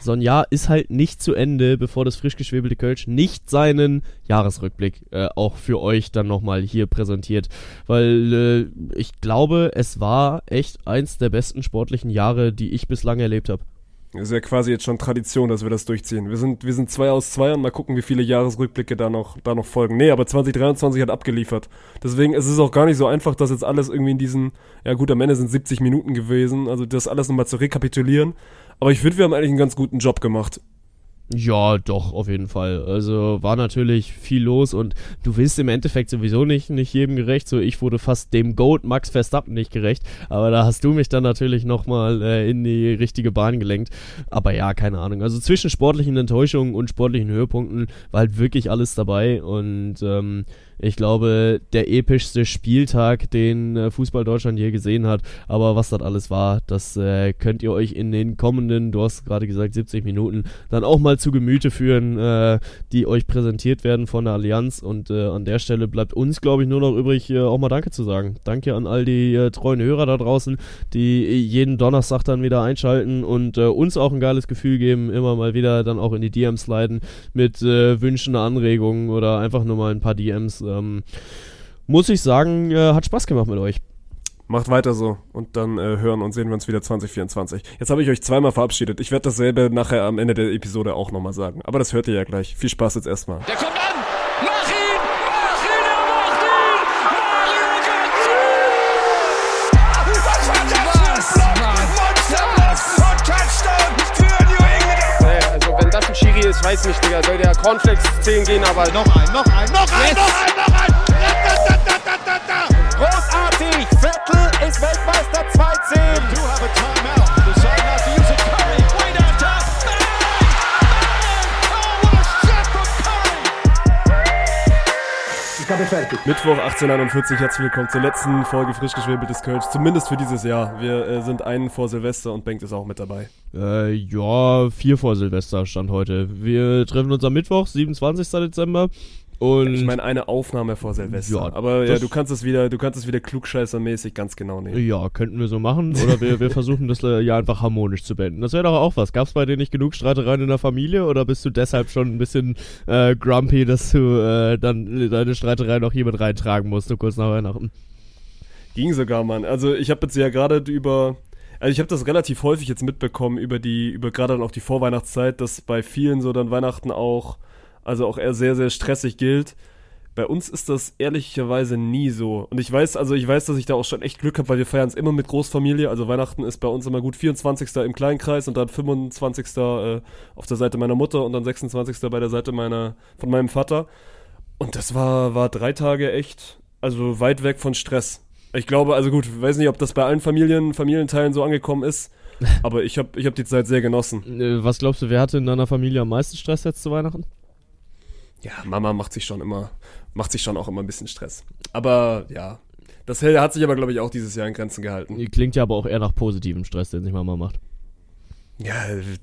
so ein Jahr ist halt nicht zu Ende, bevor das frisch geschwebelte Kölsch nicht seinen Jahresrückblick äh, auch für euch dann nochmal hier präsentiert. Weil äh, ich glaube, es war echt eins der besten sportlichen Jahre, die ich bislang erlebt habe. Ist ja quasi jetzt schon Tradition, dass wir das durchziehen. Wir sind, wir sind zwei aus zwei und mal gucken, wie viele Jahresrückblicke da noch, da noch folgen. Nee, aber 2023 hat abgeliefert. Deswegen ist es auch gar nicht so einfach, das jetzt alles irgendwie in diesen, ja gut, am Ende sind 70 Minuten gewesen, also das alles nochmal zu rekapitulieren. Aber ich finde, wir haben eigentlich einen ganz guten Job gemacht. Ja, doch, auf jeden Fall. Also war natürlich viel los und du willst im Endeffekt sowieso nicht, nicht jedem gerecht. So, ich wurde fast dem Goat Max Verstappen nicht gerecht, aber da hast du mich dann natürlich nochmal äh, in die richtige Bahn gelenkt. Aber ja, keine Ahnung. Also zwischen sportlichen Enttäuschungen und sportlichen Höhepunkten war halt wirklich alles dabei und ähm, ich glaube, der epischste Spieltag, den äh, Fußball Deutschland je gesehen hat. Aber was das alles war, das äh, könnt ihr euch in den kommenden, du hast gerade gesagt, 70 Minuten dann auch mal zu Gemüte führen, äh, die euch präsentiert werden von der Allianz. Und äh, an der Stelle bleibt uns, glaube ich, nur noch übrig, äh, auch mal Danke zu sagen. Danke an all die äh, treuen Hörer da draußen, die jeden Donnerstag dann wieder einschalten und uns auch ein geiles Gefühl geben, immer mal wieder dann auch in die DMs leiten mit Wünschen, Anregungen oder einfach nur mal ein paar DMs ähm, muss ich sagen, äh, hat Spaß gemacht mit euch. Macht weiter so und dann äh, hören und sehen wir uns wieder 2024. Jetzt habe ich euch zweimal verabschiedet. Ich werde dasselbe nachher am Ende der Episode auch nochmal sagen. Aber das hört ihr ja gleich. Viel Spaß jetzt erstmal. Der kommt an! Mach ihn! Mach ihn! Er macht ihn! Mario Götze! Also wenn das ein Schiri ist, weiß nicht, Digga. Soll der Cornflakes 10 gehen, aber... Noch ein, noch ein, noch ein, yes. noch ein, a shot from Curry! Mittwoch 1841, herzlich willkommen zur letzten Folge frisch geschwebeltes Kölsch, zumindest für dieses Jahr. Wir äh, sind einen vor Silvester und Bengt ist auch mit dabei. Äh, ja, vier vor Silvester stand heute. Wir treffen uns am Mittwoch, 27. Dezember. Und ich meine eine Aufnahme vor Silvester. Ja, aber ja, du kannst es wieder, du kannst es wieder klugscheißermäßig ganz genau nehmen. Ja, könnten wir so machen. Oder wir, wir versuchen das äh, ja einfach harmonisch zu beenden. Das wäre doch auch was. Gab es bei dir nicht genug Streitereien in der Familie oder bist du deshalb schon ein bisschen äh, grumpy, dass du äh, dann deine Streiterei noch mit reintragen musst, nur kurz nach Weihnachten? Ging sogar, Mann. Also ich habe jetzt ja gerade über also ich habe das relativ häufig jetzt mitbekommen über die, über gerade dann auch die Vorweihnachtszeit, dass bei vielen so dann Weihnachten auch also auch eher sehr, sehr stressig gilt. Bei uns ist das ehrlicherweise nie so. Und ich weiß, also ich weiß, dass ich da auch schon echt Glück habe, weil wir feiern es immer mit Großfamilie. Also Weihnachten ist bei uns immer gut 24. im Kleinkreis und dann 25. Äh, auf der Seite meiner Mutter und dann 26. bei der Seite meiner, von meinem Vater. Und das war, war drei Tage echt, also weit weg von Stress. Ich glaube, also gut, ich weiß nicht, ob das bei allen Familien, Familienteilen so angekommen ist, aber ich habe ich hab die Zeit sehr genossen. Äh, was glaubst du, wer hatte in deiner Familie am meisten Stress jetzt zu Weihnachten? Ja, Mama macht sich schon immer, macht sich schon auch immer ein bisschen Stress. Aber ja, das hat sich aber, glaube ich, auch dieses Jahr in Grenzen gehalten. Klingt ja aber auch eher nach positivem Stress, den sich Mama macht. Ja,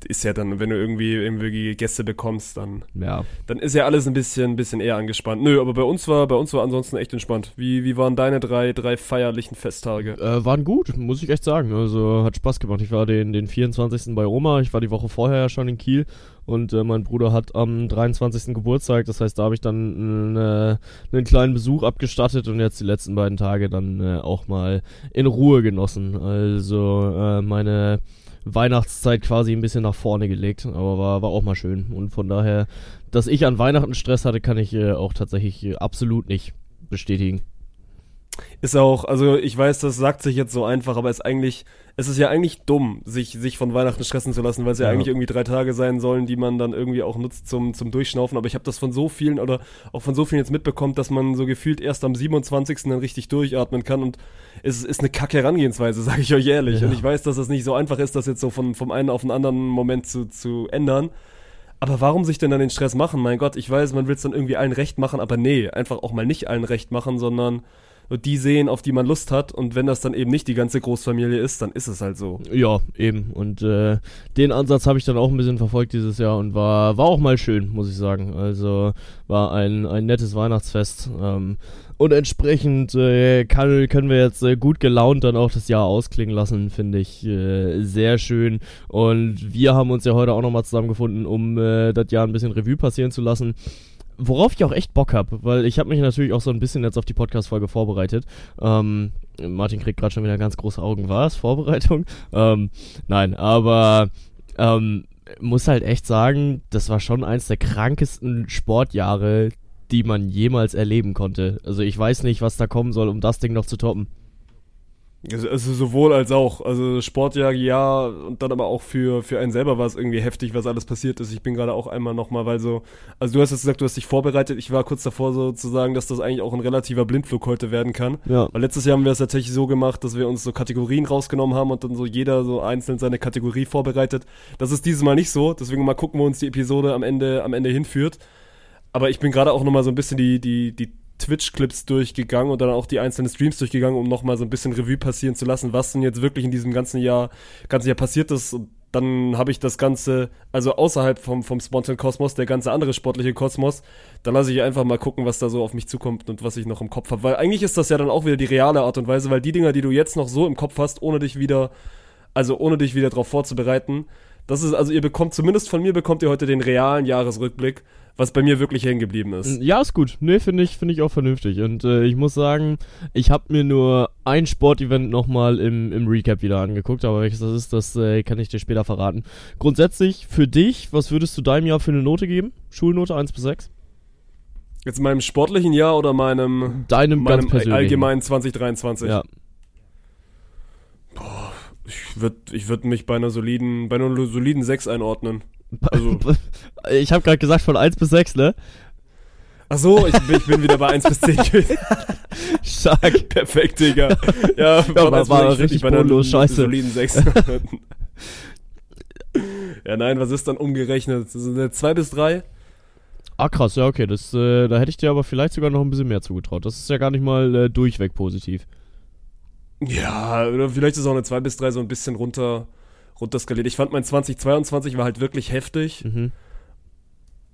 ist ja dann, wenn du irgendwie irgendwie Gäste bekommst, dann, ja. dann ist ja alles ein bisschen, ein bisschen eher angespannt. Nö, aber bei uns war, bei uns war ansonsten echt entspannt. Wie, wie waren deine drei, drei feierlichen Festtage? Äh, waren gut, muss ich echt sagen. Also hat Spaß gemacht. Ich war den, den 24. bei Oma, ich war die Woche vorher ja schon in Kiel und äh, mein Bruder hat am 23. Geburtstag, das heißt, da habe ich dann äh, einen kleinen Besuch abgestattet und jetzt die letzten beiden Tage dann äh, auch mal in Ruhe genossen. Also äh, meine Weihnachtszeit quasi ein bisschen nach vorne gelegt, aber war, war auch mal schön. Und von daher, dass ich an Weihnachten Stress hatte, kann ich äh, auch tatsächlich äh, absolut nicht bestätigen. Ist auch, also ich weiß, das sagt sich jetzt so einfach, aber es ist eigentlich, es ist ja eigentlich dumm, sich, sich von Weihnachten stressen zu lassen, weil es ja, ja, eigentlich irgendwie drei Tage sein sollen, die man dann irgendwie auch nutzt zum, zum Durchschnaufen. Aber ich habe das von so vielen oder auch von so vielen jetzt mitbekommen, dass man so gefühlt erst am 27. dann richtig durchatmen kann und es ist eine kacke Herangehensweise, sage ich euch ehrlich. Ja. Und ich weiß, dass es nicht so einfach ist, das jetzt so von, vom einen auf den anderen Moment zu, zu ändern. Aber warum sich denn dann den Stress machen? Mein Gott, ich weiß, man will es dann irgendwie allen recht machen, aber nee, einfach auch mal nicht allen recht machen, sondern die sehen, auf die man Lust hat. Und wenn das dann eben nicht die ganze Großfamilie ist, dann ist es halt so. Ja, eben. Und äh, den Ansatz habe ich dann auch ein bisschen verfolgt dieses Jahr und war, war auch mal schön, muss ich sagen. Also war ein, ein nettes Weihnachtsfest. Ähm, und entsprechend äh, kann, können wir jetzt äh, gut gelaunt dann auch das Jahr ausklingen lassen, finde ich äh, sehr schön. Und wir haben uns ja heute auch nochmal zusammengefunden, um äh, das Jahr ein bisschen Revue passieren zu lassen. Worauf ich auch echt Bock habe, weil ich habe mich natürlich auch so ein bisschen jetzt auf die Podcast-Folge vorbereitet. Ähm, Martin kriegt gerade schon wieder ganz große Augen. War es Vorbereitung? Ähm, nein, aber ähm, muss halt echt sagen, das war schon eins der krankesten Sportjahre, die man jemals erleben konnte. Also ich weiß nicht, was da kommen soll, um das Ding noch zu toppen. Also, also sowohl als auch. Also Sportjahr, ja, und dann aber auch für, für einen selber war es irgendwie heftig, was alles passiert ist. Ich bin gerade auch einmal nochmal, weil so, also du hast jetzt gesagt, du hast dich vorbereitet. Ich war kurz davor so zu sagen, dass das eigentlich auch ein relativer Blindflug heute werden kann. Ja. Weil letztes Jahr haben wir es tatsächlich so gemacht, dass wir uns so Kategorien rausgenommen haben und dann so jeder so einzeln seine Kategorie vorbereitet. Das ist dieses Mal nicht so. Deswegen mal gucken, wo uns die Episode am Ende, am Ende hinführt. Aber ich bin gerade auch nochmal so ein bisschen die, die, die Twitch-Clips durchgegangen und dann auch die einzelnen Streams durchgegangen, um nochmal so ein bisschen Revue passieren zu lassen, was denn jetzt wirklich in diesem ganzen Jahr, ganzen Jahr passiert ist. Und dann habe ich das Ganze, also außerhalb vom, vom Spontan Kosmos, der ganze andere sportliche Kosmos, dann lasse ich einfach mal gucken, was da so auf mich zukommt und was ich noch im Kopf habe. Weil eigentlich ist das ja dann auch wieder die reale Art und Weise, weil die Dinger, die du jetzt noch so im Kopf hast, ohne dich wieder, also ohne dich wieder darauf vorzubereiten, das ist, also ihr bekommt, zumindest von mir bekommt ihr heute den realen Jahresrückblick, was bei mir wirklich hängen geblieben ist. Ja, ist gut. Nee, finde ich, finde ich auch vernünftig. Und äh, ich muss sagen, ich habe mir nur ein Sportevent nochmal im, im Recap wieder angeguckt, aber welches das ist, das äh, kann ich dir später verraten. Grundsätzlich, für dich, was würdest du deinem Jahr für eine Note geben? Schulnote 1 bis 6? Jetzt meinem sportlichen Jahr oder meinem, Deinem ganz meinem persönlichen. allgemeinen 2023? Ja. Ich würde ich würd mich bei einer soliden, bei einer soliden 6 einordnen. Also- ich habe gerade gesagt von 1 bis 6, ne? Ach so, ich, bin- ich bin wieder bei 1 bis 10 gewesen. Stark. Perfekt, Digga. Ja, war- das war ich würd richtig bei einer scheiße. soliden 6 Ja, nein, was ist dann umgerechnet? Das sind 2 bis 3? Ah, krass, ja, okay. Das, äh, da hätte ich dir aber vielleicht sogar noch ein bisschen mehr zugetraut. Das ist ja gar nicht mal äh, durchweg positiv. Ja, oder vielleicht ist auch eine 2 bis 3 so ein bisschen runter, runter skaliert. Ich fand mein 2022 war halt wirklich heftig. Mhm.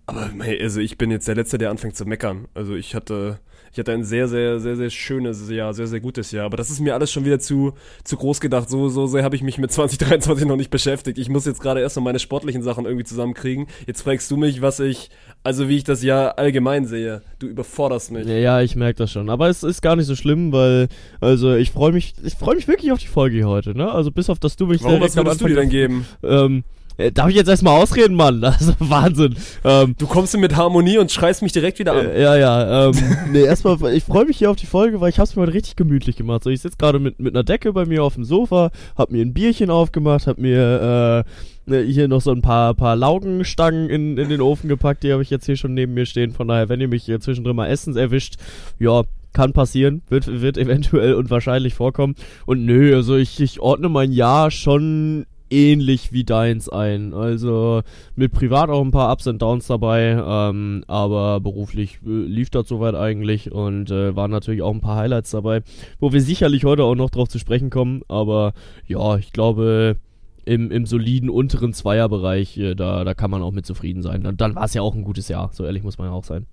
Aber hey, also ich bin jetzt der Letzte, der anfängt zu meckern. Also ich hatte, ich hatte ein sehr, sehr, sehr, sehr schönes Jahr, sehr, sehr gutes Jahr. Aber das ist mir alles schon wieder zu, zu groß gedacht. So, so sehr habe ich mich mit 2023 noch nicht beschäftigt. Ich muss jetzt gerade erst mal meine sportlichen Sachen irgendwie zusammenkriegen. Jetzt fragst du mich, was ich, also wie ich das Jahr allgemein sehe. Du überforderst mich. Ja, ja, ich merke das schon. Aber es ist gar nicht so schlimm, weil, also ich freue mich, ich freue mich wirklich auf die Folge hier heute, ne? Also bis auf, dass du mich Warum, was würdest du dir denn geben? Ähm, äh, darf ich jetzt erstmal ausreden, Mann? Also Wahnsinn. Ähm, Du kommst mit Harmonie und schreist mich direkt wieder an. äh, ja, ja, ähm, nee, erstmal, ich freue mich hier auf die Folge, weil ich hab's mir heute richtig gemütlich gemacht. So, ich sitze gerade mit, mit einer Decke bei mir auf dem Sofa, hab mir ein Bierchen aufgemacht, hab mir äh, ne, hier noch so ein paar, paar Laugenstangen in, in den Ofen gepackt, die habe ich jetzt hier schon neben mir stehen. Von daher, wenn ihr mich hier zwischendrin mal Essens erwischt, ja, kann passieren, wird, wird eventuell und wahrscheinlich vorkommen. Und nö, also ich, ich ordne mein Jahr schon ähnlich wie deins ein. Also mit privat auch ein paar Ups und Downs dabei, ähm, aber beruflich äh, lief das soweit eigentlich und äh, waren natürlich auch ein paar Highlights dabei, wo wir sicherlich heute auch noch drauf zu sprechen kommen. Aber ja, ich glaube, im, im soliden unteren Zweierbereich, äh, da, da kann man auch mit zufrieden sein. Und dann war es ja auch ein gutes Jahr, so ehrlich muss man ja auch sein.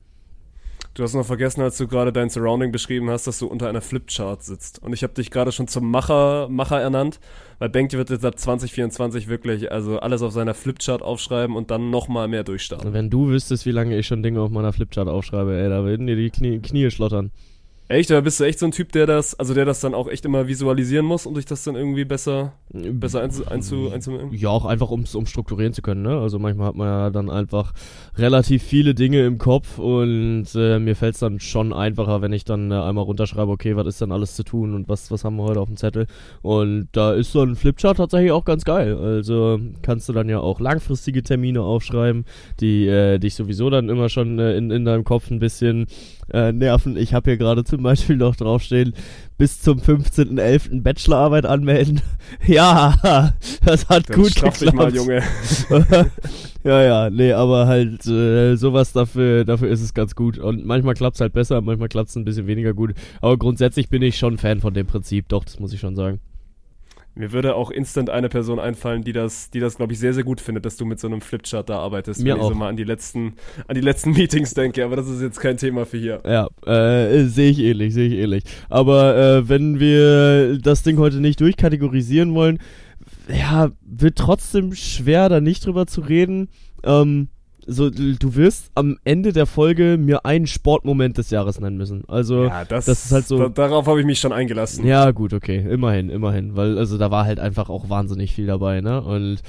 Du hast noch vergessen, als du gerade dein Surrounding beschrieben hast, dass du unter einer Flipchart sitzt. Und ich habe dich gerade schon zum Macher, Macher ernannt, weil Bengt wird jetzt ab 2024 wirklich also alles auf seiner Flipchart aufschreiben und dann nochmal mehr durchstarten. Wenn du wüsstest, wie lange ich schon Dinge auf meiner Flipchart aufschreibe, ey, da würden dir die Knie, Knie schlottern. Echt? Da bist du echt so ein Typ, der das, also der das dann auch echt immer visualisieren muss und dich das dann irgendwie besser, besser einzu, einzu, einzunehmen? Ja, auch einfach, um es strukturieren zu können, ne? Also manchmal hat man ja dann einfach relativ viele Dinge im Kopf und äh, mir fällt es dann schon einfacher, wenn ich dann äh, einmal runterschreibe, okay, was ist dann alles zu tun und was, was haben wir heute auf dem Zettel. Und da ist so ein Flipchart tatsächlich auch ganz geil. Also kannst du dann ja auch langfristige Termine aufschreiben, die äh, dich sowieso dann immer schon äh, in, in deinem Kopf ein bisschen äh, nerven. Ich habe hier gerade zu zum Beispiel noch draufstehen, bis zum 15.11. Bachelorarbeit anmelden. ja, das hat Dann gut geklappt. mal, Junge. ja, ja, nee, aber halt äh, sowas dafür, dafür ist es ganz gut. Und manchmal klappt's halt besser, manchmal klappt's ein bisschen weniger gut. Aber grundsätzlich bin ich schon Fan von dem Prinzip, doch, das muss ich schon sagen. Mir würde auch instant eine Person einfallen, die das, die das, glaube ich, sehr, sehr gut findet, dass du mit so einem Flipchart da arbeitest, Mir wenn ich so auch. mal an die letzten, an die letzten Meetings denke, aber das ist jetzt kein Thema für hier. Ja, äh, sehe ich ähnlich, sehe ich ähnlich. Aber äh, wenn wir das Ding heute nicht durchkategorisieren wollen, ja, wird trotzdem schwer, da nicht drüber zu reden. Ähm, so, du wirst am Ende der Folge mir einen Sportmoment des Jahres nennen müssen. Also, Ja, das, das ist halt so- Da, darauf habe ich mich schon eingelassen. Ja, gut, okay. Immerhin, immerhin. Weil, also da war halt einfach auch wahnsinnig viel dabei, ne? Und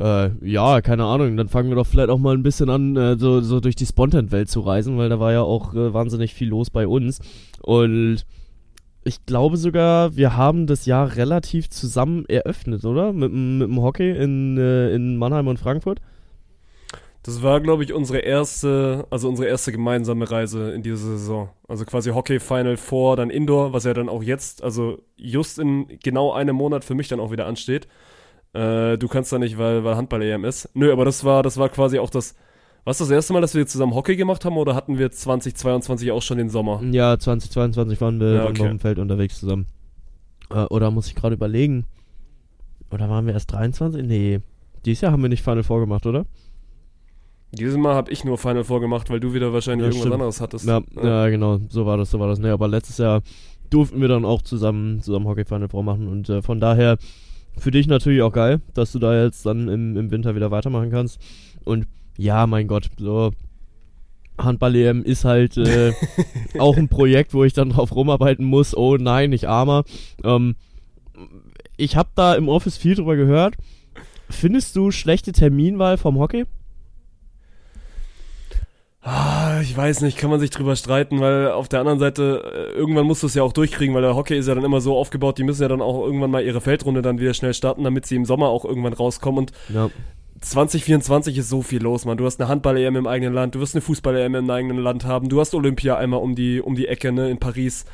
äh, ja, keine Ahnung, dann fangen wir doch vielleicht auch mal ein bisschen an, äh, so, so durch die Spontan-Welt zu reisen, weil da war ja auch äh, wahnsinnig viel los bei uns. Und ich glaube sogar, wir haben das Jahr relativ zusammen eröffnet, oder? Mit, dem- mit dem Hockey in, äh, in Mannheim und Frankfurt. Das war, glaube ich, unsere erste, also unsere erste gemeinsame Reise in dieser Saison. Also quasi Hockey Final Four, dann Indoor, was ja dann auch jetzt, also just in genau einem Monat für mich dann auch wieder ansteht. Äh, du kannst da nicht, weil, weil Handball EM ist. Nö, aber das war, das war quasi auch das, was das erste Mal, dass wir zusammen Hockey gemacht haben oder hatten wir 2022 auch schon den Sommer? Ja, 2022 waren wir, Ja, okay. auf dem Feld unterwegs zusammen. Äh, oder muss ich gerade überlegen? Oder waren wir erst 23? Nee. Dieses Jahr haben wir nicht Final Four gemacht, oder? Dieses Mal habe ich nur Final Four gemacht, weil du wieder wahrscheinlich Ja, irgendwas stimmt. anderes hattest. Ja, ja, genau, so war das, so war das. Nee, aber letztes Jahr durften wir dann auch zusammen, zusammen Hockey Final Four machen und äh, von daher für dich natürlich auch geil, dass du da jetzt dann im, im Winter wieder weitermachen kannst. Und ja, mein Gott, so Handball-EM ist halt äh, auch ein Projekt, wo ich dann drauf rumarbeiten muss. Oh nein, ich armer. Ähm, ich habe da im Office viel drüber gehört. Findest du schlechte Terminwahl vom Hockey? Ah, ich weiß nicht, kann man sich drüber streiten, weil auf der anderen Seite, äh, irgendwann musst du es ja auch durchkriegen, weil der Hockey ist ja dann immer so aufgebaut, die müssen ja dann auch irgendwann mal ihre Feldrunde dann wieder schnell starten, damit sie im Sommer auch irgendwann rauskommen. Und Ja. 2024 ist so viel los, Mann. Du hast eine Handball-EM im eigenen Land, du wirst eine Fußball-EM im eigenen Land haben, du hast Olympia einmal um die, um die Ecke, ne, in Paris.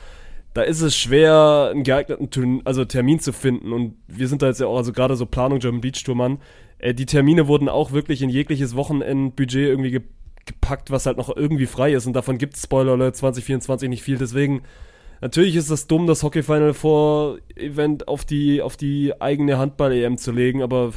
Da ist es schwer, einen geeigneten Turn also Termin zu finden. Und wir sind da jetzt ja auch, also gerade so Planung German Beach Tour, Mann. Äh, die Termine wurden auch wirklich in jegliches Wochenendbudget irgendwie ge gepackt, was halt noch irgendwie frei ist. Und davon gibt es, Spoiler Alert, 2024 nicht viel. Deswegen, natürlich ist das dumm, das Hockey Final Four Event auf die, auf die eigene Handball-EM zu legen, aber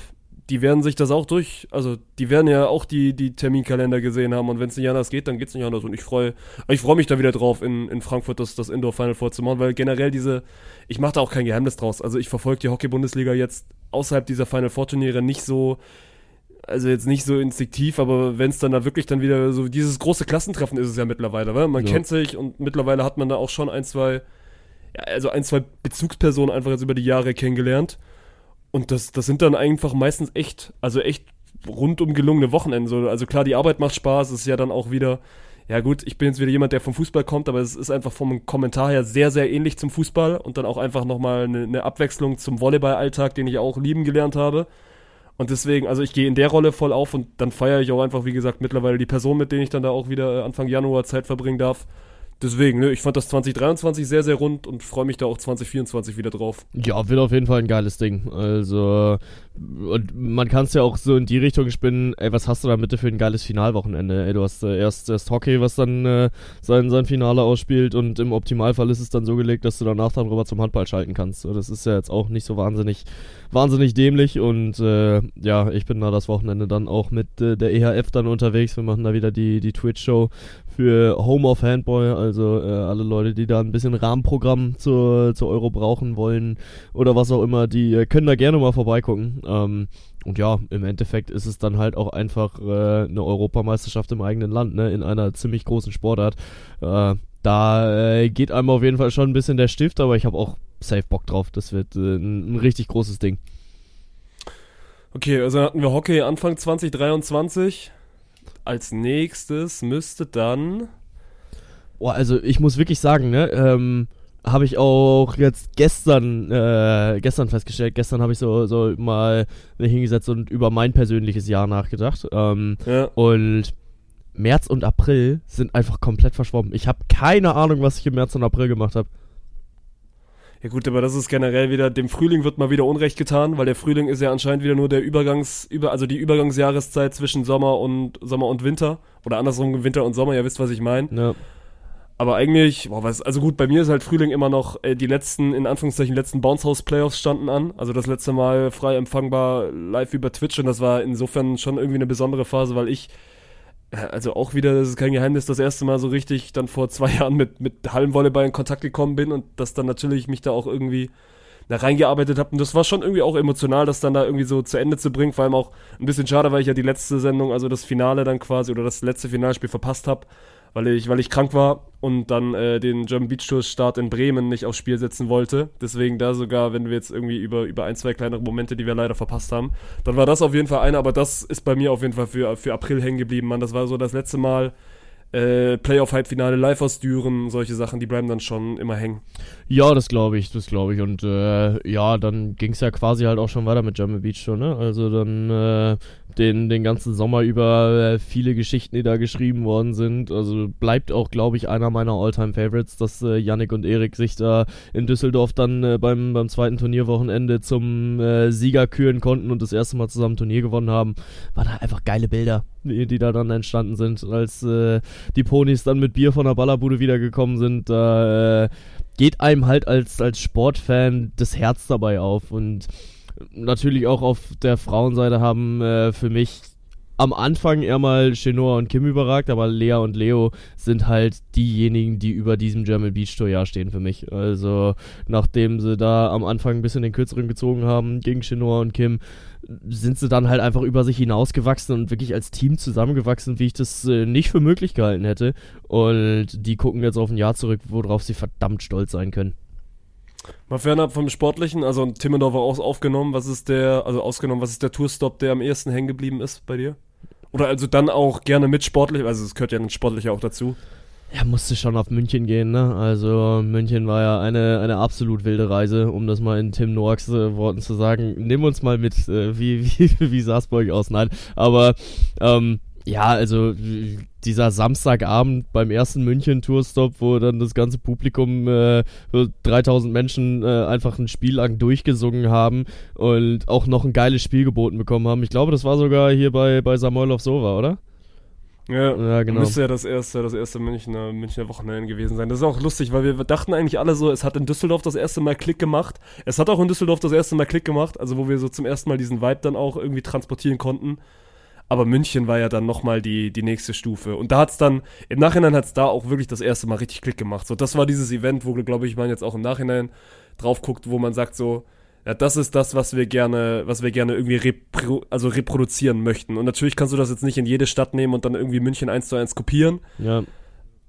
die werden sich das auch durch, also die werden ja auch die, die Terminkalender gesehen haben. Und wenn es nicht anders geht, dann geht es nicht anders. Und ich freue ich freue mich da wieder drauf, in, in Frankfurt das, das Indoor Final Four zu machen, weil generell diese, ich mache da auch kein Geheimnis draus, also ich verfolge die Hockey-Bundesliga jetzt außerhalb dieser Final Four Turniere nicht so, also jetzt nicht so instinktiv, aber wenn es dann da wirklich dann wieder so, dieses große Klassentreffen ist es ja mittlerweile, weil man Ja. kennt sich und mittlerweile hat man da auch schon ein, zwei, ja, also ein, zwei Bezugspersonen einfach jetzt über die Jahre kennengelernt. Und das, das sind dann einfach meistens echt, also echt rundum gelungene Wochenenden. So, also klar, die Arbeit macht Spaß, es ist ja dann auch wieder, ja gut, ich bin jetzt wieder jemand, der vom Fußball kommt, aber es ist einfach vom Kommentar her sehr, sehr ähnlich zum Fußball und dann auch einfach nochmal eine, eine Abwechslung zum Volleyball-Alltag, den ich auch lieben gelernt habe. Und deswegen, also ich gehe in der Rolle voll auf und dann feiere ich auch einfach, wie gesagt, mittlerweile die Person, mit denen ich dann da auch wieder äh, Anfang Januar Zeit verbringen darf. Deswegen, ne, ich fand das 2023 sehr, sehr rund und freue mich da auch 2024 wieder drauf. Ja, wird auf jeden Fall ein geiles Ding. Also, und man kann es ja auch so in die Richtung spinnen, ey, was hast du da bitte für ein geiles Finalwochenende? Ey, du hast äh, erst, erst Hockey, was dann äh, sein, sein Finale ausspielt und im Optimalfall ist es dann so gelegt, dass du danach dann rüber zum Handball schalten kannst. Das ist ja jetzt auch nicht so wahnsinnig, wahnsinnig dämlich und äh, ja, ich bin da das Wochenende dann auch mit äh, der EHF dann unterwegs. Wir machen da wieder die, die Twitch-Show für Home of Handball, also äh, alle Leute, die da ein bisschen Rahmenprogramm zur, zur Euro brauchen wollen oder was auch immer, die äh, können da gerne mal vorbeigucken. Ähm, und ja, im Endeffekt ist es dann halt auch einfach äh, eine Europameisterschaft im eigenen Land, ne, in einer ziemlich großen Sportart. Äh, da äh, geht einem auf jeden Fall schon ein bisschen der Stift, aber ich habe auch safe Bock drauf. Das wird äh, ein, ein richtig großes Ding. Okay, also hatten wir Hockey Anfang 2023. Als nächstes müsste dann. Boah, also ich muss wirklich sagen, ne, ähm, habe ich auch jetzt gestern, äh, gestern festgestellt, gestern habe ich so, so mal mich hingesetzt und über mein persönliches Jahr nachgedacht. Ähm, Ja, und März und April sind einfach komplett verschwommen. Ich habe keine Ahnung, was ich im März und April gemacht habe. Ja gut, aber das ist generell wieder, dem Frühling wird mal wieder Unrecht getan, weil der Frühling ist ja anscheinend wieder nur der Übergangs, über, also die Übergangsjahreszeit zwischen Sommer und Sommer und Winter. Oder andersrum Winter und Sommer, ihr wisst, was ich meine. Ja. Aber eigentlich, boah, was, also gut, bei mir ist halt Frühling immer noch, äh, die letzten, in Anführungszeichen, letzten Bounce House Playoffs standen an. Also das letzte Mal frei empfangbar live über Twitch und das war insofern schon irgendwie eine besondere Phase, weil ich, also auch wieder, das ist kein Geheimnis, das erste Mal so richtig dann vor zwei Jahren mit, mit Hallenvolleyball in Kontakt gekommen bin und das dann natürlich mich da auch irgendwie da reingearbeitet habe. Und das war schon irgendwie auch emotional, das dann da irgendwie so zu Ende zu bringen. Vor allem auch ein bisschen schade, weil ich ja die letzte Sendung, also das Finale dann quasi oder das letzte Finalspiel verpasst habe weil ich, weil ich krank war und dann äh, den German Beach Tour Start in Bremen nicht aufs Spiel setzen wollte. Deswegen da sogar, wenn wir jetzt irgendwie über, über ein, zwei kleinere Momente, die wir leider verpasst haben, dann war das auf jeden Fall einer, aber das ist bei mir auf jeden Fall für, für April hängen geblieben, Mann. Das war so das letzte Mal, äh, Playoff-Halbfinale live aus Düren, solche Sachen, die bleiben dann schon immer hängen. Ja, das glaube ich, das glaube ich. Und äh, ja, dann ging es ja quasi halt auch schon weiter mit German Beach Show, ne? Also dann äh, den, den ganzen Sommer über äh, viele Geschichten, die da geschrieben worden sind. Also bleibt auch, glaube ich, einer meiner All-Time-Favorites, dass äh, Yannick und Erik sich da in Düsseldorf dann äh, beim, beim zweiten Turnierwochenende zum äh, Sieger küren konnten und das erste Mal zusammen Turnier gewonnen haben. Waren da einfach geile Bilder, die, die da dann entstanden sind, als äh, die Ponys dann mit Bier von der Ballerbude wiedergekommen sind. Da äh, geht einem halt als, als Sportfan das Herz dabei auf und natürlich auch auf der Frauenseite haben äh, für mich am Anfang eher mal Chenoa und Kim überragt, aber Lea und Leo sind halt diejenigen, die über diesem German Beach Tour Jahr stehen für mich. Also, nachdem sie da am Anfang ein bisschen den kürzeren gezogen haben gegen Chenoa und Kim, sind sie dann halt einfach über sich hinausgewachsen und wirklich als Team zusammengewachsen, wie ich das äh, nicht für möglich gehalten hätte. Und die gucken jetzt auf ein Jahr zurück, worauf sie verdammt stolz sein können. Mal fernab vom Sportlichen, also Timmendorf war auch aufgenommen, was ist der, also ausgenommen, was ist der Tourstop, der am ehesten hängen geblieben ist bei dir? Oder also dann auch gerne mit sportlich, also es gehört ja ein sportlicher auch dazu. Ja, musste schon auf München gehen, ne? Also München war ja eine, eine absolut wilde Reise, um das mal in Tim Noaks äh, Worten zu sagen. Nimm uns mal mit, äh, wie, wie, wie sah es bei euch aus? Nein, aber ähm, ja, also dieser Samstagabend beim ersten München-Tourstop, wo dann das ganze Publikum, äh, 3000 Menschen äh, einfach ein Spiel lang durchgesungen haben und auch noch ein geiles Spiel geboten bekommen haben. Ich glaube, das war sogar hier bei, bei Samoilov Sova, oder? Ja, ja genau. Müsste ja das erste, das erste Münchner, Münchner Wochenende gewesen sein. Das ist auch lustig, weil wir dachten eigentlich alle so, es hat in Düsseldorf das erste Mal Klick gemacht. Es hat auch in Düsseldorf das erste Mal Klick gemacht, also wo wir so zum ersten Mal diesen Vibe dann auch irgendwie transportieren konnten. Aber München war ja dann nochmal die, die nächste Stufe. Und da hat's dann, im Nachhinein hat's da auch wirklich das erste Mal richtig Klick gemacht. So, das war dieses Event, wo, glaube ich, man jetzt auch im Nachhinein drauf guckt, wo man sagt so, ja, das ist das, was wir gerne, was wir gerne irgendwie repro also reproduzieren möchten. Und natürlich kannst du das jetzt nicht in jede Stadt nehmen und dann irgendwie München eins zu eins kopieren. Ja.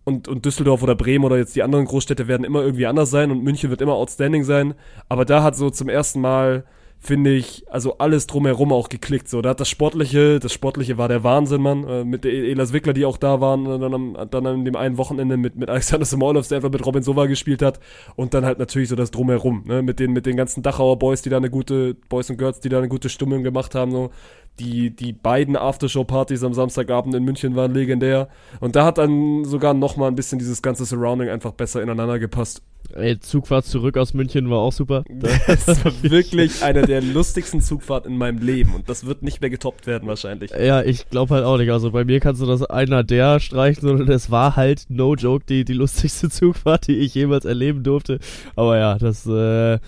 Und, und Düsseldorf oder Bremen oder jetzt die anderen Großstädte werden immer irgendwie anders sein und München wird immer outstanding sein. Aber da hat so zum ersten Mal finde ich, also alles drumherum auch geklickt. So, da hat das Sportliche, das Sportliche war der Wahnsinn, Mann. Äh, mit der Elas Wickler, die auch da waren, und dann, am, dann an dem einen Wochenende mit, mit Alexander Samolov, der einfach mit Robin Sova gespielt hat. Und dann halt natürlich so das drumherum, ne? Mit den, mit den ganzen Dachauer Boys, die da eine gute, Boys und Girls, die da eine gute Stimmung gemacht haben, so. Die, die beiden Aftershow-Partys am Samstagabend in München waren legendär. Und da hat dann sogar nochmal ein bisschen dieses ganze Surrounding einfach besser ineinander gepasst. Ey, Zugfahrt zurück aus München war auch super. Das war wirklich eine der lustigsten Zugfahrten in meinem Leben und das wird nicht mehr getoppt werden wahrscheinlich. Ja, ich glaube halt auch nicht. Also bei mir kannst du das einer der streichen, sondern es war halt no joke die, die lustigste Zugfahrt, die ich jemals erleben durfte. Aber ja, das äh,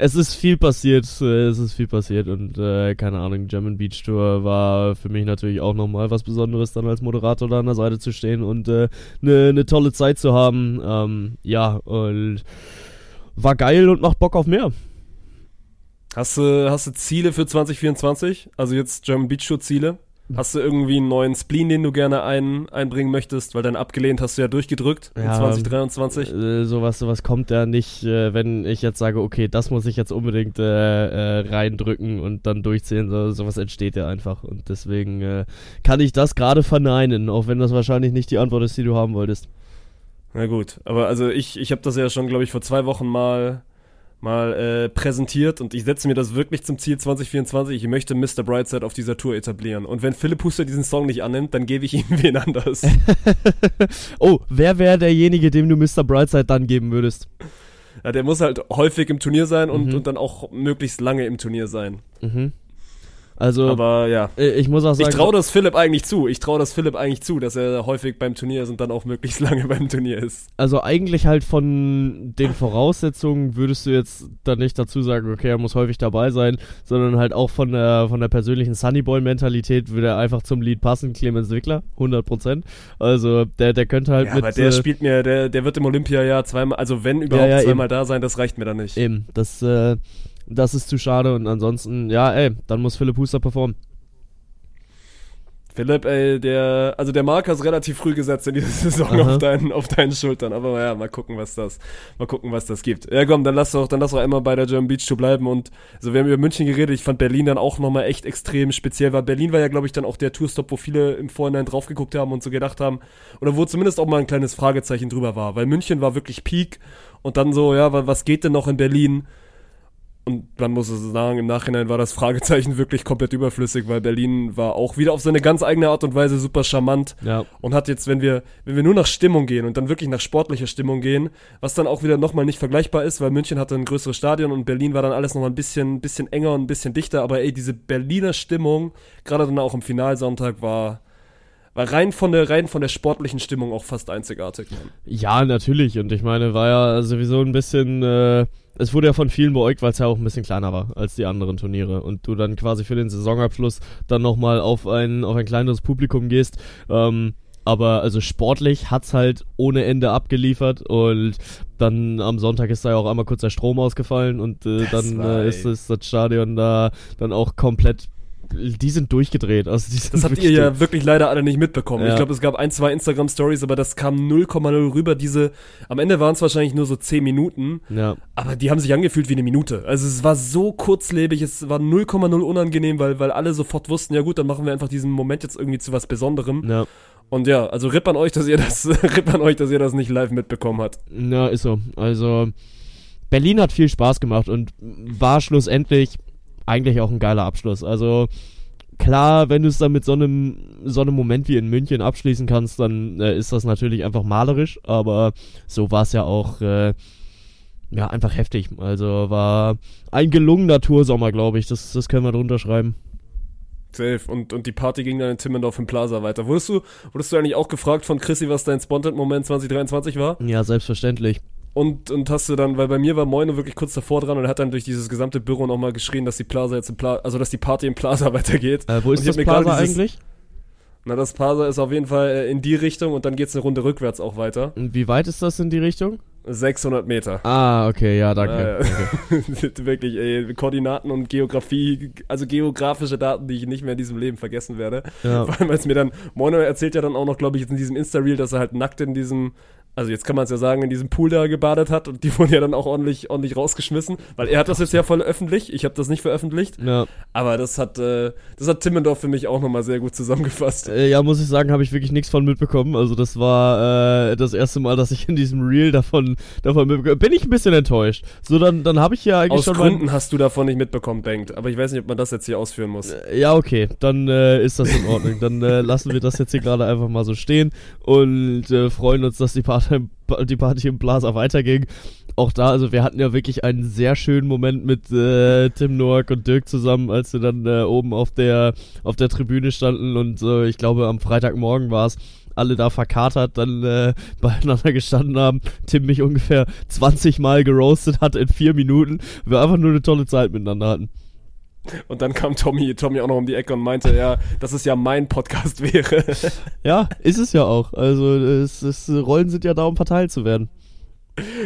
es ist viel passiert, äh, es ist viel passiert und äh, keine Ahnung, German Beach Tour war für mich natürlich auch nochmal was Besonderes, dann als Moderator da an der Seite zu stehen und eine äh, ne, ne tolle Zeit zu haben. Ähm, ja, und war geil und macht Bock auf mehr. Hast du, hast du Ziele für 2024? Also jetzt German Beach Tour Ziele? Hast du irgendwie einen neuen Spleen, den du gerne ein, einbringen möchtest? Weil dann abgelehnt hast du ja durchgedrückt ja, in 2023. Äh, sowas, sowas kommt ja nicht, äh, wenn ich jetzt sage, okay, das muss ich jetzt unbedingt äh, äh, reindrücken und dann durchziehen. So, sowas entsteht ja einfach. Und deswegen äh, kann ich das gerade verneinen, auch wenn das wahrscheinlich nicht die Antwort ist, die du haben wolltest. Na gut, aber also ich, ich habe das ja schon, glaube ich, vor zwei Wochen mal mal äh, präsentiert und ich setze mir das wirklich zum Ziel 2024. Ich möchte Mr. Brightside auf dieser Tour etablieren. Und wenn Philipp Huster diesen Song nicht annimmt, dann gebe ich ihm wen anders. oh, wer wäre derjenige, dem du Mr. Brightside dann geben würdest? Ja, der muss halt häufig im Turnier sein und, Mhm. und dann auch möglichst lange im Turnier sein. Mhm. Also, Aber ja. äh, ich muss auch Ich sagen, traue das Philipp eigentlich zu. Ich traue das Philipp eigentlich zu, dass er häufig beim Turnier ist und dann auch möglichst lange beim Turnier ist. also eigentlich halt von den Voraussetzungen würdest du jetzt dann nicht dazu sagen, okay, er muss häufig dabei sein, sondern halt auch von der, von der persönlichen Sunnyboy-Mentalität würde er einfach zum Lied passen, Clemens Wickler, 100%. Also, der, der könnte halt Ja, mit... aber der äh, spielt mir, der, der wird im Olympiajahr zweimal, also wenn überhaupt ja, zweimal da sein, das reicht mir dann nicht. Eben, das, äh, das ist zu schade und ansonsten, ja, ey, dann muss Philipp Huster performen. Philipp, ey, der, also der Marker ist relativ früh gesetzt in dieser Saison Aha. auf deinen, auf deinen Schultern. Aber ja, mal gucken, was das, mal gucken, was das gibt. Ja, komm, dann lass doch, dann lass doch einmal bei der German Beach Tour bleiben und, also wir haben über München geredet. Ich fand Berlin dann auch nochmal echt extrem speziell, weil Berlin war ja, glaube ich, dann auch der Tourstop, wo viele im Vorhinein drauf geguckt haben und so gedacht haben, oder wo zumindest auch mal ein kleines Fragezeichen drüber war, weil München war wirklich Peak und dann so, ja, wa- was geht denn noch in Berlin? Und man muss es sagen, im Nachhinein war das Fragezeichen wirklich komplett überflüssig, weil Berlin war auch wieder auf seine ganz eigene Art und Weise super charmant Ja. und hat jetzt, wenn wir, wenn wir nur nach Stimmung gehen und dann wirklich nach sportlicher Stimmung gehen, was dann auch wieder nochmal nicht vergleichbar ist, weil München hatte ein größeres Stadion und Berlin war dann alles nochmal ein bisschen, bisschen enger und ein bisschen dichter, aber ey, diese Berliner Stimmung, gerade dann auch im Finalsonntag, war, war rein von der, rein von der sportlichen Stimmung auch fast einzigartig. Mann. Ja, natürlich. Und ich meine, war ja sowieso ein bisschen, äh, es wurde ja von vielen beäugt, weil es ja auch ein bisschen kleiner war als die anderen Turniere. Und du dann quasi für den Saisonabschluss dann nochmal auf ein, auf ein kleineres Publikum gehst. Ähm, aber also sportlich hat's halt ohne Ende abgeliefert und dann am Sonntag ist da ja auch einmal kurz der Strom ausgefallen und äh, dann äh, ist das Stadion da dann auch komplett, die sind durchgedreht. Also die sind Das habt ihr ja wirklich leider alle nicht mitbekommen. Ja. Ich glaube, es gab ein, zwei Instagram-Stories, aber das kam 0,0 rüber. Diese, am Ende waren es wahrscheinlich nur so 10 Minuten, Ja, aber die haben sich angefühlt wie eine Minute. Also es war so kurzlebig, es war 0,0 unangenehm, weil, weil alle sofort wussten, ja gut, dann machen wir einfach diesen Moment jetzt irgendwie zu was Besonderem. ja. Und ja, also ripp an euch, dass ihr das, ripp an euch, dass ihr das nicht live mitbekommen habt. Ja, ist so. Also, Berlin hat viel Spaß gemacht und war schlussendlich eigentlich auch ein geiler Abschluss. Also, klar, wenn du es dann mit so einem, so einem Moment wie in München abschließen kannst, dann äh, ist das natürlich einfach malerisch, aber so war es ja auch, äh, ja, einfach heftig. Also, war ein gelungener Toursommer, glaube ich. Das, das können wir drunter schreiben. Safe. Und, und die Party ging dann in Timmendorf im Plaza weiter. Wurdest du, wurdest du eigentlich auch gefragt von Chrissy, was dein Spontan-Moment 2023 war? Ja, selbstverständlich. Und, und hast du dann, weil bei mir war Moino wirklich kurz davor dran und er hat dann durch dieses gesamte Büro nochmal geschrien, dass die Plaza jetzt im Plaza, also dass die Party im Plaza weitergeht. Äh, wo ist das Plaza dieses- eigentlich? Na, das Plaza ist auf jeden Fall äh, in die Richtung und dann geht's eine Runde rückwärts auch weiter. Und wie weit ist das in die Richtung? 600 Meter. Ah, okay, ja, danke. Äh, danke. wirklich, ey, Koordinaten und Geografie, also geografische Daten, die ich nicht mehr in diesem Leben vergessen werde. Ja. Vor allem, als mir dann, Mono erzählt ja dann auch noch, glaube ich, jetzt in diesem Insta-Reel, dass er halt nackt in diesem, also jetzt kann man es ja sagen, in diesem Pool da gebadet hat und die wurden ja dann auch ordentlich, ordentlich rausgeschmissen, weil er hat das jetzt ja voll öffentlich, ich habe das nicht veröffentlicht, Ja. aber das hat, äh, das hat Timmendorf für mich auch nochmal sehr gut zusammengefasst. Äh, ja, muss ich sagen, habe ich wirklich nichts von mitbekommen. Also das war äh, das erste Mal, dass ich in diesem Reel davon, davon mitbekommen Bin ich ein bisschen enttäuscht. So, dann, dann habe ich ja eigentlich Aus schon Gründen hast du davon nicht mitbekommen, denkt, aber ich weiß nicht, ob man das jetzt hier ausführen muss. mein... Ja, okay, dann äh, ist das in Ordnung. dann äh, lassen wir das jetzt hier gerade einfach mal so stehen und äh, freuen uns, dass die Die Party im Plaza weiterging. Auch da, also wir hatten ja wirklich einen sehr schönen Moment mit äh, Tim Noack und Dirk zusammen, als wir dann äh, oben auf der auf der Tribüne standen und äh, ich glaube am Freitagmorgen war es, alle da verkatert, dann äh, beieinander gestanden haben, Tim mich ungefähr 20 Mal geroastet hat in vier Minuten, wir einfach nur eine tolle Zeit miteinander hatten. Und dann kam Tommy, Tommy auch noch um die Ecke und meinte, ja, dass es ja mein Podcast wäre. Ja, ist es ja auch. Also es, es, Rollen sind ja da, um verteilt zu werden.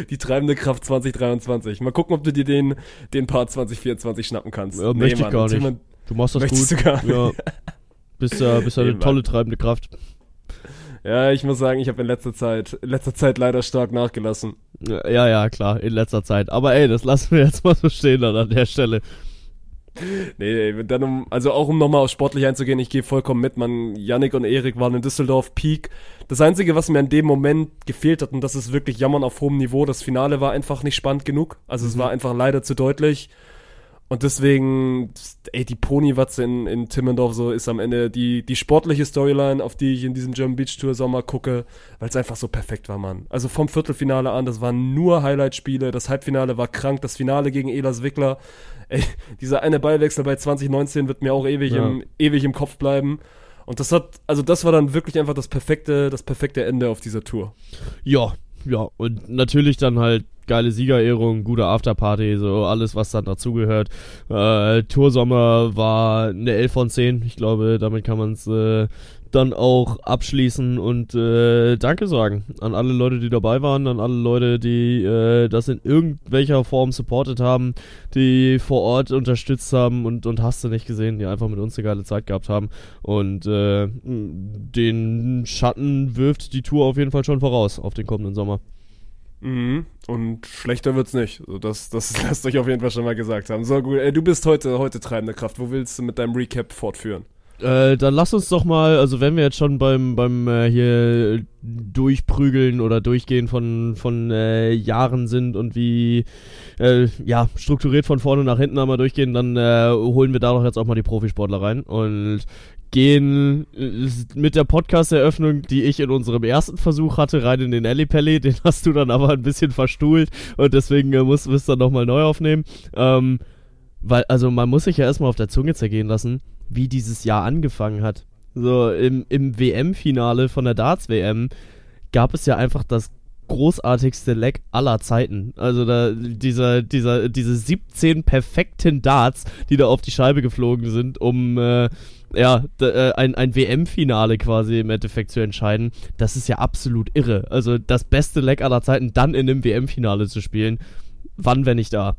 Die treibende Kraft 2023. Mal gucken, ob du dir den, den Part 2024 schnappen kannst. Ja, möchte ich Mann, gar erzähl nicht. mal- Du machst das Möchtest gut. du gar nicht? Ja. Bist ja, bist ja eine Nee, tolle Mann. treibende Kraft. Ja, ich muss sagen, ich habe in letzter Zeit, in letzter Zeit leider stark nachgelassen. Ja, ja, klar, in letzter Zeit. Aber ey, das lassen wir jetzt mal so stehen dann an der Stelle. Nee, dann um, also auch um nochmal auf sportlich einzugehen, ich gehe vollkommen mit, man, Yannick und Erik waren in Düsseldorf Peak. Das Einzige, was mir in dem Moment gefehlt hat, und das ist wirklich Jammern auf hohem Niveau, das Finale war einfach nicht spannend genug. Also es war einfach leider zu deutlich. Und deswegen, ey, die Ponywatze in, in Timmendorf so ist am Ende die, die sportliche Storyline, auf die ich in diesem German Beach Tour Sommer gucke, weil es einfach so perfekt war, Mann. Also vom Viertelfinale an, das waren nur Highlight-Spiele, das Halbfinale war krank, das Finale gegen Elas Wickler, ey, dieser eine Ballwechsel bei 2019 wird mir auch ewig, Ja. im, ewig im Kopf bleiben. Und das hat, also das war dann wirklich einfach das perfekte, das perfekte Ende auf dieser Tour. Ja, ja. Und natürlich dann halt geile Siegerehrung, gute Afterparty, so alles, was dann dazugehört. Äh, Toursommer war eine 11 von 10. Ich glaube, damit kann man es äh, dann auch abschließen und äh, Danke sagen an alle Leute, die dabei waren, an alle Leute, die äh, das in irgendwelcher Form supportet haben, die vor Ort unterstützt haben und, und hast du nicht gesehen, die einfach mit uns eine geile Zeit gehabt haben. Und äh, den Schatten wirft die Tour auf jeden Fall schon voraus auf den kommenden Sommer. Mhm. Und schlechter wird's nicht. Also das, das lasst euch auf jeden Fall schon mal gesagt haben. So gut, du bist heute, heute treibende Kraft. Wo willst du mit deinem Recap fortführen? Äh, dann lass uns doch mal, also wenn wir jetzt schon beim, beim äh, hier durchprügeln oder durchgehen von, von äh, Jahren sind und wie äh, ja, strukturiert von vorne nach hinten einmal durchgehen, dann äh, holen wir da doch jetzt auch mal die Profisportler rein und gehen äh, mit der Podcast-Eröffnung, die ich in unserem ersten Versuch hatte, rein in den Ellipelli. Den hast du dann aber ein bisschen verstuhlt und deswegen äh, mussten wir es dann nochmal neu aufnehmen. Ähm, weil, also man muss sich ja erstmal auf der Zunge zergehen lassen, wie dieses Jahr angefangen hat. So, im, im WM-Finale von der Darts-WM gab es ja einfach das großartigste Leck aller Zeiten. Also da dieser, dieser, diese 17 perfekten Darts, die da auf die Scheibe geflogen sind, um äh, ja, äh, ein, ein WM-Finale quasi im Endeffekt zu entscheiden, das ist ja absolut irre. Also das beste Leck aller Zeiten dann in einem WM-Finale zu spielen. Wann, wenn nicht da?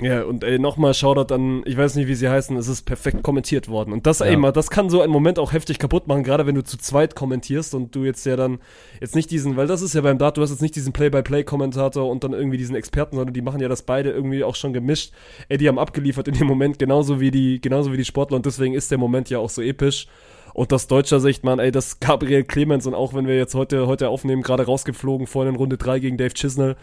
Ja, und ey, nochmal Shoutout an, ich weiß nicht, wie sie heißen, es ist perfekt kommentiert worden. Und das, Ja. ey, mal, das kann so einen Moment auch heftig kaputt machen, gerade wenn du zu zweit kommentierst und du jetzt ja dann jetzt nicht diesen, weil das ist ja beim Dart, du hast jetzt nicht diesen Play-by-Play-Kommentator und dann irgendwie diesen Experten, sondern die machen ja das beide irgendwie auch schon gemischt. Ey, die haben abgeliefert in dem Moment, genauso wie die, genauso wie die Sportler und deswegen ist der Moment ja auch so episch. Und aus deutscher Sicht, man, ey, das Gabriel Clemens und auch wenn wir jetzt heute, heute aufnehmen, gerade rausgeflogen, vorhin in Runde 3 gegen Dave Chisnell.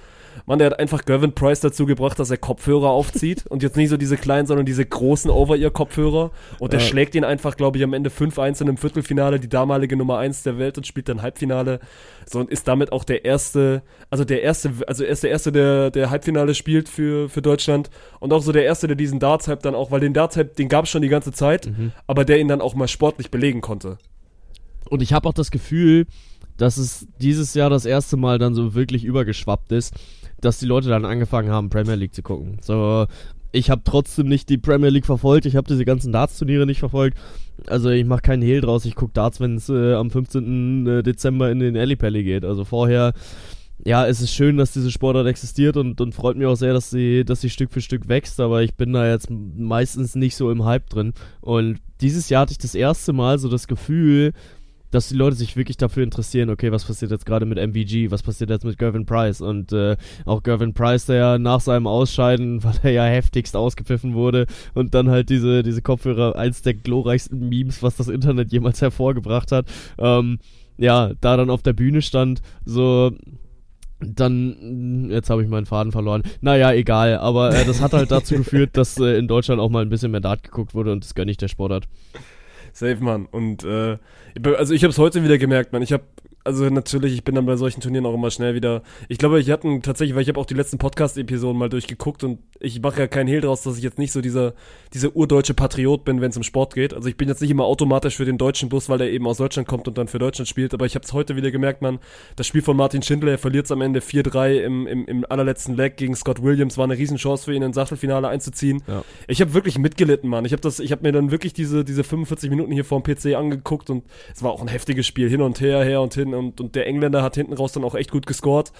Mann, der hat einfach Gervin Price dazu gebracht, dass er Kopfhörer aufzieht und jetzt nicht so diese kleinen, sondern diese großen Over-Ear-Kopfhörer. Und der Ja. schlägt ihn einfach, glaube ich, am Ende 5-1 in einem Viertelfinale, die damalige Nummer 1 der Welt und spielt dann Halbfinale. So und ist damit auch der erste, also der erste, also er ist der erste, der, der Halbfinale spielt für, für Deutschland und auch so der erste, der diesen Darts-Hype dann auch, weil den Darts-Hype, den gab es schon die ganze Zeit, aber der ihn dann auch mal sportlich belegen konnte. Und ich habe auch das Gefühl, dass es dieses Jahr das erste Mal dann so wirklich übergeschwappt ist, dass die Leute dann angefangen haben, Premier League zu gucken. So, ich habe trotzdem nicht die Premier League verfolgt, ich habe diese ganzen Darts-Turniere nicht verfolgt. Also ich mache keinen Hehl draus, ich gucke Darts, wenn es äh, am 15. äh, Dezember in den Ellipelli geht. Also vorher, ja, es ist schön, dass diese Sportart existiert und, und freut mich auch sehr, dass sie, dass sie Stück für Stück wächst, aber ich bin da jetzt meistens nicht so im Hype drin. Und dieses Jahr hatte ich das erste Mal so das Gefühl, dass die Leute sich wirklich dafür interessieren, okay, was passiert jetzt gerade mit MVG, was passiert jetzt mit Gervin Price und äh, auch Gervin Price, der ja nach seinem Ausscheiden, weil er ja heftigst ausgepfiffen wurde und dann halt diese, diese Kopfhörer, eins der glorreichsten Memes, was das Internet jemals hervorgebracht hat, ähm, ja, da dann auf der Bühne stand, so dann, jetzt habe ich meinen Faden verloren. Naja, egal, aber äh, das hat halt dazu geführt, dass äh, in Deutschland auch mal ein bisschen mehr Dart geguckt wurde und das gönne ich der Sportart. Safe, Mann. Und äh, also ich habe es heute wieder gemerkt, Mann. Ich habe also natürlich, ich bin dann bei solchen Turnieren auch immer schnell wieder. Ich glaube, ich hatte tatsächlich, weil ich habe auch die letzten Podcast-Episoden mal durchgeguckt und ich mache ja keinen Hehl draus, dass ich jetzt nicht so dieser, dieser urdeutsche Patriot bin, wenn es um Sport geht. Also ich bin jetzt nicht immer automatisch für den deutschen Bus, weil der eben aus Deutschland kommt und dann für Deutschland spielt. Aber ich habe es heute wieder gemerkt, Mann. Das Spiel von Martin Schindler, er verliert es am Ende 4-3 im, im, im allerletzten Leg gegen Scott Williams. War eine Riesenchance für ihn, ins Achtelfinale einzuziehen. Ja. Ich habe wirklich mitgelitten, Mann. Ich habe habe mir dann wirklich diese, diese 45 Minuten hier vorm PC angeguckt und es war auch ein heftiges Spiel, hin und her, her und hin und, und der Engländer hat hinten raus dann auch echt gut gescored.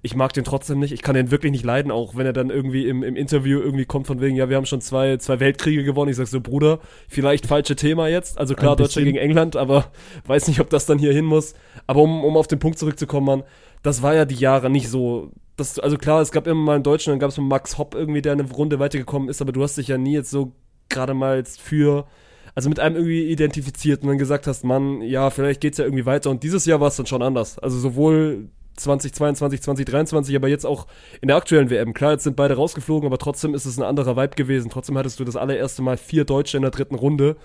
Ich mag den trotzdem nicht. Ich kann den wirklich nicht leiden, auch wenn er dann irgendwie im, im Interview irgendwie kommt von wegen, ja, wir haben schon zwei, zwei Weltkriege gewonnen. Ich sag so, Bruder, vielleicht falsche Thema jetzt. Also klar, Deutschland gegen England, aber weiß nicht, ob das dann hier hin muss. Aber um, um auf den Punkt zurückzukommen, Mann, das war ja die Jahre nicht so. Das, also klar, es gab immer mal einen Deutschen, dann gab es mal Max Hopp irgendwie, der eine Runde weitergekommen ist, aber du hast dich ja nie jetzt so gerade mal jetzt für, also mit einem irgendwie identifiziert und dann gesagt hast, Mann, ja, vielleicht geht's ja irgendwie weiter. Und dieses Jahr war es dann schon anders. Also sowohl 2022, 2023, aber jetzt auch in der aktuellen WM. Klar, jetzt sind beide rausgeflogen, aber trotzdem ist es ein anderer Vibe gewesen. Trotzdem hattest du das allererste Mal vier Deutsche in der dritten Runde.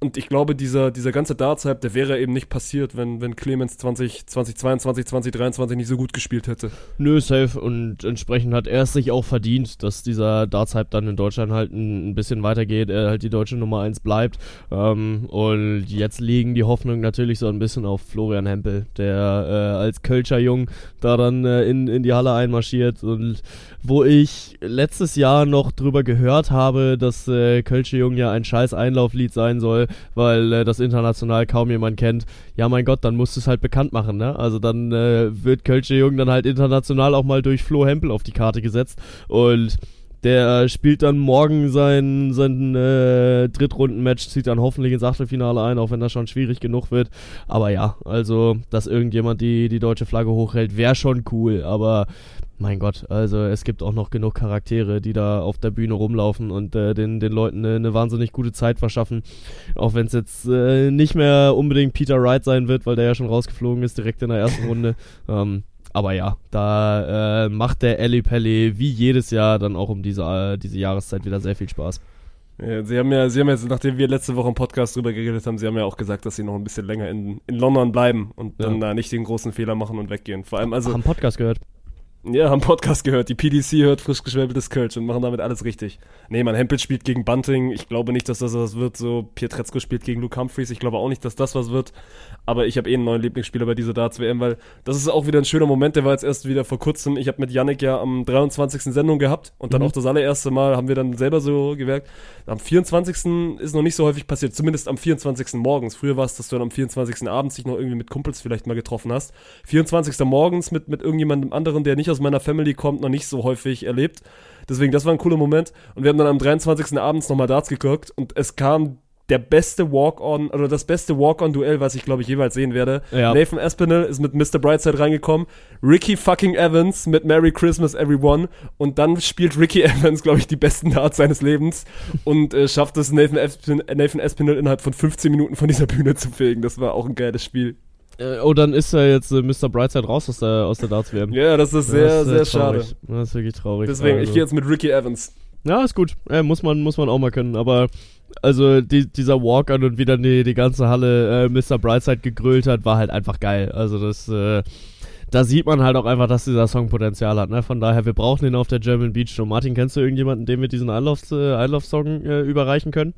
Und ich glaube, dieser, dieser ganze Darts-Hype, der wäre eben nicht passiert, wenn, wenn Clemens 20, 2022, 2023 nicht so gut gespielt hätte. Nö, safe. Und entsprechend hat er es sich auch verdient, dass dieser Darts-Hype dann in Deutschland halt ein, ein bisschen weitergeht, er halt die deutsche Nummer 1 bleibt. Ähm, und jetzt liegen die Hoffnungen natürlich so ein bisschen auf Florian Hempel, der äh, als Kölscher Jung da dann äh, in, in die Halle einmarschiert. Und wo ich letztes Jahr noch drüber gehört habe, dass äh, Kölsche Jung ja ein scheiß Einlauflied sein soll, weil äh, das international kaum jemand kennt. Ja, mein Gott, dann musst du es halt bekannt machen, ne? Also dann äh, wird Kölsche Jung dann halt international auch mal durch Flo Hempel auf die Karte gesetzt und der spielt dann morgen sein, sein äh, Drittrunden-Match, zieht dann hoffentlich ins Achtelfinale ein, auch wenn das schon schwierig genug wird. Aber ja, also, dass irgendjemand die, die deutsche Flagge hochhält, wäre schon cool. Aber mein Gott, also es gibt auch noch genug Charaktere, die da auf der Bühne rumlaufen und äh, den, den Leuten eine, eine wahnsinnig gute Zeit verschaffen. Auch wenn es jetzt äh, nicht mehr unbedingt Peter Wright sein wird, weil der ja schon rausgeflogen ist direkt in der ersten Runde. Ähm, aber ja, da äh, macht der Ellie Pelli wie jedes Jahr dann auch um diese, äh, diese Jahreszeit wieder sehr viel Spaß. Ja, sie haben ja, sie haben jetzt, nachdem wir letzte Woche im Podcast drüber geredet haben, sie haben ja auch gesagt, dass sie noch ein bisschen länger in, in London bleiben und dann Ja. da nicht den großen Fehler machen und weggehen. Vor allem, also, Haben Podcast gehört. Ja, haben Podcast gehört. Die PDC hört frisch geschwäbeltes Kölsch und machen damit alles richtig. Nee, man, Hempel spielt gegen Bunting. Ich glaube nicht, dass das was wird. So, Pietrezco spielt gegen Luke Humphreys. Ich glaube auch nicht, dass das was wird. Aber ich habe eh einen neuen Lieblingsspieler bei dieser Darts-WM, weil das ist auch wieder ein schöner Moment. Der war jetzt erst wieder vor kurzem. Ich habe mit Yannick ja am 23. Sendung gehabt und dann Mhm. auch das allererste Mal haben wir dann selber so gewerkt. Am 24. ist noch nicht so häufig passiert, zumindest am 24. morgens. Früher war es, dass du dann am 24. abends dich noch irgendwie mit Kumpels vielleicht mal getroffen hast. 24. morgens mit, mit irgendjemandem anderen, der nicht aus meiner Family kommt, noch nicht so häufig erlebt. Deswegen, das war ein cooler Moment. Und wir haben dann am 23. abends nochmal Darts geguckt und es kam der beste Walk-on, oder das beste Walk-on-Duell, was ich glaube ich jeweils sehen werde. Ja. Nathan Aspinall ist mit Mr. Brightside reingekommen. Ricky fucking Evans mit Merry Christmas Everyone. Und dann spielt Ricky Evans, glaube ich, die besten Darts seines Lebens und äh, schafft es, Nathan, Aspinall innerhalb von 15 Minuten von dieser Bühne zu fegen. Das war auch ein geiles Spiel. Äh, oh, dann ist ja jetzt äh, Mr. Brightside raus aus der, aus der Darts-WM. Ja, das ist sehr, Das ist, äh, sehr schade. Das ist wirklich traurig. Deswegen, ich Also- gehe jetzt mit Ricky Evans. Ja, ist gut. Äh, muss, man, muss man auch mal können. Aber also die, dieser Walk-On und wie dann die, die ganze Halle äh, Mr. Brightside gegrölt hat, war halt einfach geil. Also das, äh, da sieht man halt auch einfach, dass dieser Song Potenzial hat. Ne? Von daher, wir brauchen ihn auf der German Beach Show. Martin, kennst du irgendjemanden, dem wir diesen Einlaufs, äh, Einlaufsong äh, überreichen können?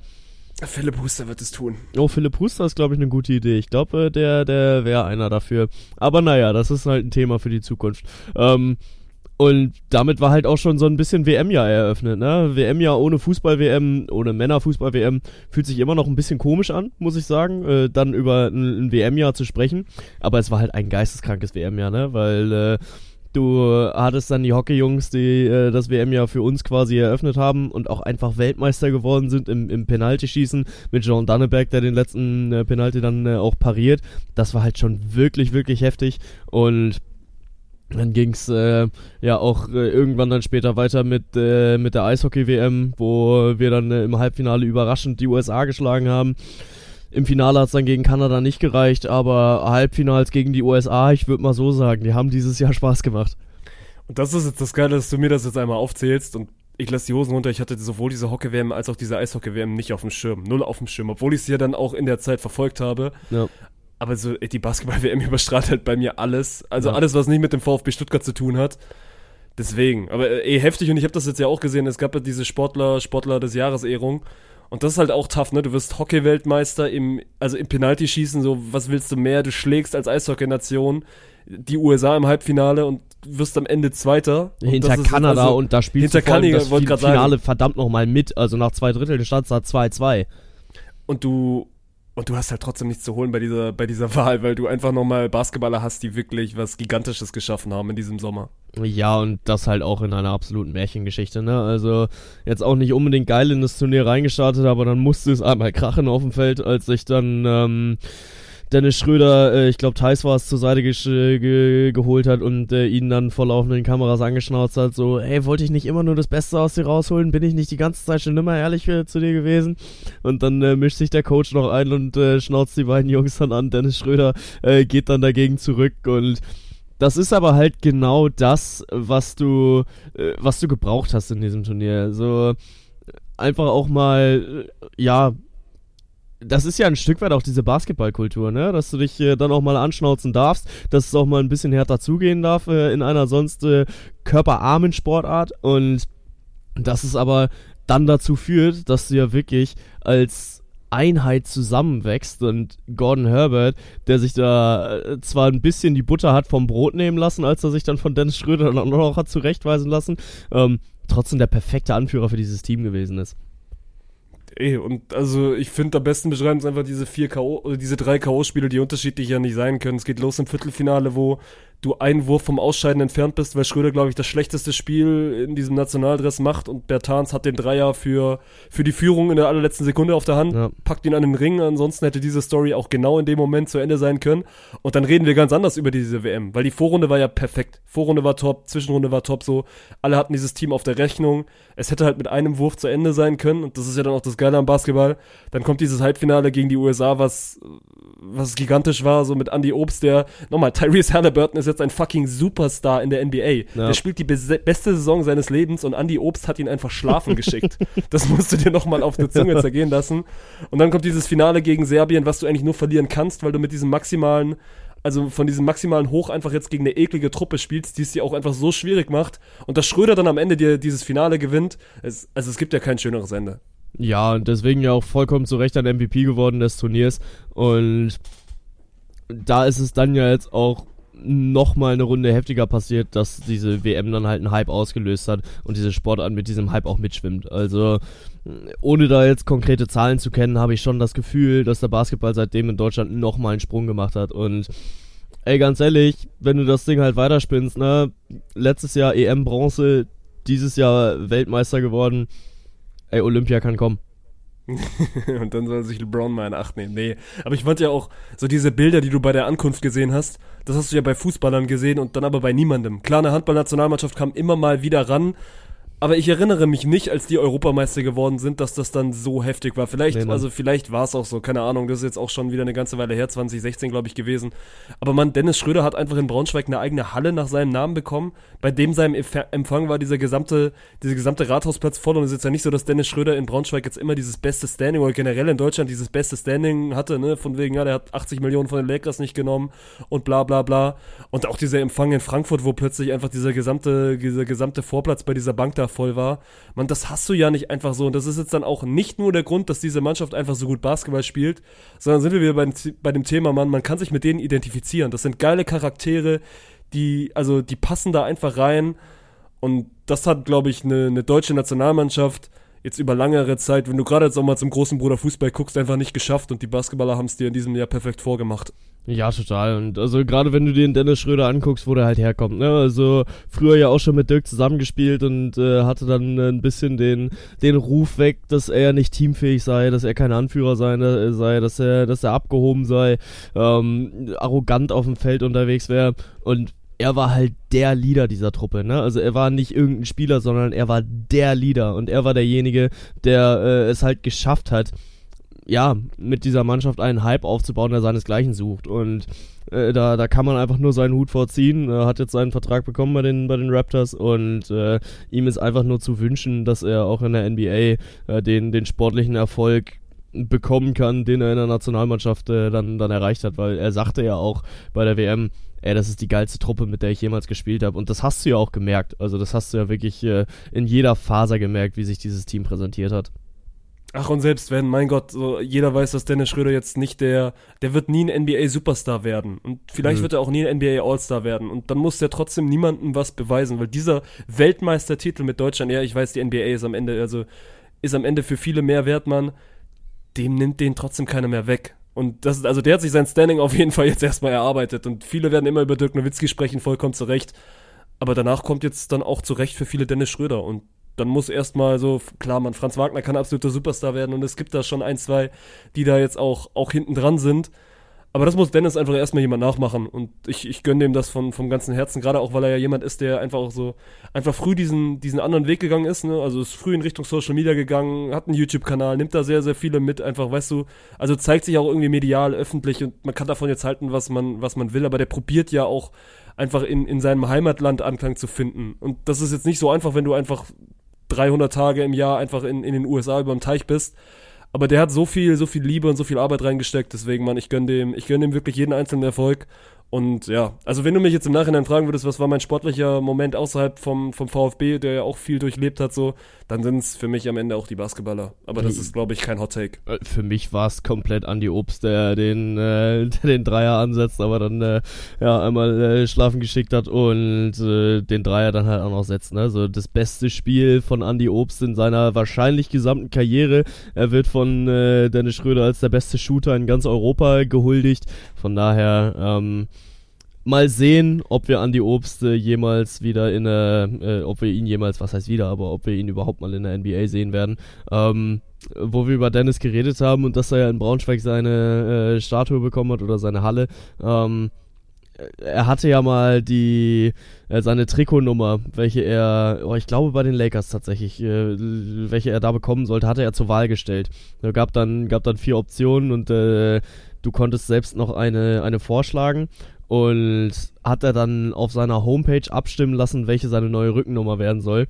Philipp Huster wird es tun. Oh, Philipp Huster ist, glaube ich, eine gute Idee. Ich glaube, äh, der, der wäre einer dafür. Aber naja, das ist halt ein Thema für die Zukunft. Ähm, und damit war halt auch schon so ein bisschen WM-Jahr eröffnet, ne? WM-Jahr ohne Fußball-WM, ohne Männer-Fußball-WM, fühlt sich immer noch ein bisschen komisch an, muss ich sagen, äh, dann über ein, ein WM-Jahr zu sprechen. Aber es war halt ein geisteskrankes WM-Jahr, ne? Weil äh, du hattest dann die Hockey-Jungs, die äh, das WM-Jahr für uns quasi eröffnet haben und auch einfach Weltmeister geworden sind im, im Penaltyschießen mit Jean Danneberg, der den letzten äh, Penalty dann äh, auch pariert. Das war halt schon wirklich, wirklich heftig und dann ging's äh, ja auch äh, irgendwann dann später weiter mit, äh, mit der Eishockey-WM, wo wir dann äh, im Halbfinale überraschend die USA geschlagen haben. Im Finale hat's dann gegen Kanada nicht gereicht, aber Halbfinals gegen die USA, ich würde mal so sagen, die haben dieses Jahr Spaß gemacht. Und das ist jetzt das Geile, dass du mir das jetzt einmal aufzählst und ich lasse die Hosen runter. Ich hatte sowohl diese Hockey-WM als auch diese Eishockey-WM nicht auf dem Schirm. Null auf dem Schirm, obwohl ich sie ja dann auch in der Zeit verfolgt habe. Ja. Aber so, ey, die Basketball-WM überstrahlt halt bei mir alles. Also Ja. alles, was nicht mit dem VfB Stuttgart zu tun hat. Deswegen. Aber eh heftig und ich habe das jetzt ja auch gesehen. Es gab ja diese Sportler, Sportler des Jahres-Ehrung. Und das ist halt auch tough, ne? Du wirst Hockey-Weltmeister im, also im Penaltyschießen, so, was willst du mehr? Du schlägst als Eishockey-Nation die USA im Halbfinale und wirst am Ende Zweiter. Hinter Kanada also- und da spielst hinter du vor Kanada, das wollte Fin- grad sagen. Finale verdammt nochmal mit. Also nach zwei Dritteln stand es da 2-2. und du Und du hast halt trotzdem nichts zu holen bei dieser, bei dieser Wahl, weil du einfach nochmal Basketballer hast, die wirklich was Gigantisches geschaffen haben in diesem Sommer. Ja, und das halt auch in einer absoluten Märchengeschichte, ne? Also jetzt auch nicht unbedingt geil in das Turnier reingestartet, aber dann musste es einmal krachen auf dem Feld, als sich dann ähm, Dennis Schröder, äh, ich glaube Thais war es, zur Seite ge ge geholt hat und äh, ihn dann vor laufenden Kameras angeschnauzt hat, so, hey, wollte ich nicht immer nur das Beste aus dir rausholen? Bin ich nicht die ganze Zeit schon immer ehrlich äh, zu dir gewesen? Und dann äh, mischt sich der Coach noch ein und äh, schnauzt die beiden Jungs dann an. Dennis Schröder äh, geht dann dagegen zurück und das ist aber halt genau das, was du, was du gebraucht hast in diesem Turnier. So einfach auch mal, ja, das ist ja ein Stück weit auch diese Basketballkultur, ne? Dass du dich äh, dann auch mal anschnauzen darfst, dass es auch mal ein bisschen härter zugehen darf äh, in einer sonst äh, körperarmen Sportart und dass es aber dann dazu führt, dass du ja wirklich als Einheit zusammenwächst und Gordon Herbert, der sich da äh, zwar ein bisschen die Butter hat vom Brot nehmen lassen, als er sich dann von Dennis Schröder dann auch noch hat zurechtweisen lassen, ähm, trotzdem der perfekte Anführer für dieses Team gewesen ist. Ey, und also ich finde am besten beschreiben es einfach diese vier K.O., oder diese drei K.O.-Spiele, die unterschiedlich ja nicht sein können. Es geht los im Viertelfinale, wo du einen Wurf vom Ausscheiden entfernt bist, weil Schröder, glaube ich, das schlechteste Spiel in diesem Nationaldress macht und Bertans hat den Dreier für, für die Führung in der allerletzten Sekunde auf der Hand, Ja. packt ihn an den Ring, ansonsten hätte diese Story auch genau in dem Moment zu Ende sein können. Und dann reden wir ganz anders über diese WM, weil die Vorrunde war ja perfekt. Vorrunde war top, Zwischenrunde war top, so. Alle hatten dieses Team auf der Rechnung. Es hätte halt mit einem Wurf zu Ende sein können und das ist ja dann auch das Geile am Basketball. Dann kommt dieses Halbfinale gegen die USA, was, was gigantisch war, so mit Andy Obst, der, nochmal, Tyrese Halliburton ist jetzt ein fucking Superstar in der NBA. Ja. Der spielt die beste Saison seines Lebens und Andy Obst hat ihn einfach schlafen geschickt. Das musst du dir nochmal auf der Zunge zergehen lassen. Und dann kommt dieses Finale gegen Serbien, was du eigentlich nur verlieren kannst, weil du mit diesem maximalen, also von diesem maximalen Hoch einfach jetzt gegen eine eklige Truppe spielst, die es dir auch einfach so schwierig macht. Und dass Schröder dann am Ende dir dieses Finale gewinnt, es, also es gibt ja kein schöneres Ende. Ja, und deswegen ja auch vollkommen zu Recht ein MVP geworden des Turniers. Und da ist es dann ja jetzt auch nochmal eine Runde heftiger passiert, dass diese WM dann halt einen Hype ausgelöst hat und diese Sportart mit diesem Hype auch mitschwimmt. Also ohne da jetzt konkrete Zahlen zu kennen, habe ich schon das Gefühl, dass der Basketball seitdem in Deutschland nochmal einen Sprung gemacht hat. Und ey, ganz ehrlich, wenn du das Ding halt weiterspinnst, ne? Letztes Jahr EM Bronze, dieses Jahr Weltmeister geworden. Ey, Olympia kann kommen. und dann soll sich LeBron mal in Acht nehmen. Nee, aber ich fand ja auch so diese Bilder, die du bei der Ankunft gesehen hast, das hast du ja bei Fußballern gesehen und dann aber bei niemandem. Klar, eine Handballnationalmannschaft kam immer mal wieder ran, aber ich erinnere mich nicht, als die Europameister geworden sind, dass das dann so heftig war. Vielleicht, Nee, also vielleicht war es auch so, keine Ahnung, das ist jetzt auch schon wieder eine ganze Weile her, 2016 glaube ich gewesen. Aber man, Dennis Schröder hat einfach in Braunschweig eine eigene Halle nach seinem Namen bekommen. Bei dem seinem Empf- Empfang war dieser gesamte, dieser gesamte Rathausplatz voll und es ist jetzt ja nicht so, dass Dennis Schröder in Braunschweig jetzt immer dieses beste Standing oder generell in Deutschland dieses beste Standing hatte, ne, von wegen, ja, der hat 80 Millionen von den Lakers nicht genommen und bla bla bla. Und auch dieser Empfang in Frankfurt, wo plötzlich einfach dieser gesamte, dieser gesamte Vorplatz bei dieser Bank da voll war. Man, das hast du ja nicht einfach so. Und das ist jetzt dann auch nicht nur der Grund, dass diese Mannschaft einfach so gut Basketball spielt, sondern sind wir wieder bei, dem- bei dem Thema, Mann, man kann sich mit denen identifizieren. Das sind geile Charaktere, die, also, die passen da einfach rein. Und das hat, glaube ich, eine, eine deutsche Nationalmannschaft jetzt über langere Zeit, wenn du gerade jetzt auch mal zum großen Bruder Fußball guckst, einfach nicht geschafft. Und die Basketballer haben es dir in diesem Jahr perfekt vorgemacht. Ja, total. Und also gerade wenn du den Dennis Schröder anguckst, wo der halt herkommt, ne? Also früher ja auch schon mit Dirk zusammengespielt und äh, hatte dann äh, ein bisschen den, den Ruf weg, dass er nicht teamfähig sei, dass er kein Anführer sei, äh, sei dass er, dass er abgehoben sei, ähm, arrogant auf dem Feld unterwegs wäre. Und er war halt der Leader dieser Truppe, ne? Also er war nicht irgendein Spieler, sondern er war der Leader und er war derjenige, der äh, es halt geschafft hat, ja, mit dieser Mannschaft einen Hype aufzubauen, der seinesgleichen sucht. Und äh, da, da kann man einfach nur seinen Hut vorziehen. Er hat jetzt seinen Vertrag bekommen bei den, bei den Raptors und äh, ihm ist einfach nur zu wünschen, dass er auch in der NBA äh, den, den sportlichen Erfolg bekommen kann, den er in der Nationalmannschaft äh, dann, dann erreicht hat, weil er sagte ja auch bei der WM, ey, das ist die geilste Truppe, mit der ich jemals gespielt habe. Und das hast du ja auch gemerkt. Also das hast du ja wirklich äh, in jeder Faser gemerkt, wie sich dieses Team präsentiert hat. Ach, und selbst wenn, mein Gott, so, jeder weiß, dass Dennis Schröder jetzt nicht der, der wird nie ein NBA-Superstar werden. Und vielleicht Mhm. wird er auch nie ein NBA-All-Star werden. Und dann muss der trotzdem niemandem was beweisen, weil dieser Weltmeistertitel mit Deutschland, ja, ich weiß, die NBA ist am Ende, also, ist am Ende für viele mehr wert, Mann. Dem nimmt den trotzdem keiner mehr weg. Und das ist, also der hat sich sein Standing auf jeden Fall jetzt erstmal erarbeitet. Und viele werden immer über Dirk Nowitzki sprechen, vollkommen zu Recht. Aber danach kommt jetzt dann auch zu Recht für viele Dennis Schröder. Und dann muss erstmal so, klar, man, Franz Wagner kann absoluter Superstar werden. Und es gibt da schon ein, zwei, die da jetzt auch, auch hinten dran sind. Aber das muss Dennis einfach erstmal jemand nachmachen. Und ich, ich gönne dem das von, vom ganzen Herzen, gerade auch, weil er ja jemand ist, der einfach auch so, einfach früh diesen, diesen anderen Weg gegangen ist, ne? Also ist früh in Richtung Social Media gegangen, hat einen YouTube-Kanal, nimmt da sehr, sehr viele mit, einfach, weißt du, also zeigt sich auch irgendwie medial, öffentlich und man kann davon jetzt halten, was man, was man will, aber der probiert ja auch einfach in, in seinem Heimatland Anklang zu finden. Und das ist jetzt nicht so einfach, wenn du einfach 300 Tage im Jahr einfach in, in den USA über dem Teich bist. Aber der hat so viel, so viel Liebe und so viel Arbeit reingesteckt. Deswegen, Mann, ich gönne dem, ich gönne dem wirklich jeden einzelnen Erfolg. Und ja, also wenn du mich jetzt im Nachhinein fragen würdest, was war mein sportlicher Moment außerhalb vom, vom VfB, der ja auch viel durchlebt hat, so, dann sind es für mich am Ende auch die Basketballer. Aber das ist, glaube ich, kein Hot Take. Äh, Für mich war es komplett Andi Obst, der den, äh, der den Dreier ansetzt, aber dann äh, ja einmal äh, schlafen geschickt hat und äh, den Dreier dann halt auch noch setzt. Ne? So das beste Spiel von Andi Obst in seiner wahrscheinlich gesamten Karriere. Er wird von äh, Dennis Schröder als der beste Shooter in ganz Europa gehuldigt. Von daher ähm, mal sehen, ob wir Andy Obst äh, jemals wieder in der, äh, ob wir ihn jemals, was heißt wieder, aber ob wir ihn überhaupt mal in der NBA sehen werden. Ähm, wo wir über Dennis geredet haben und dass er ja in Braunschweig seine äh, Statue bekommen hat oder seine Halle. Ähm, er hatte ja mal die äh, seine Trikotnummer, welche er, oh, ich glaube bei den Lakers tatsächlich, äh, welche er da bekommen sollte, hatte er zur Wahl gestellt. Er gab dann gab dann vier Optionen und äh, du konntest selbst noch eine eine vorschlagen und hat er dann auf seiner Homepage abstimmen lassen, welche seine neue Rückennummer werden soll.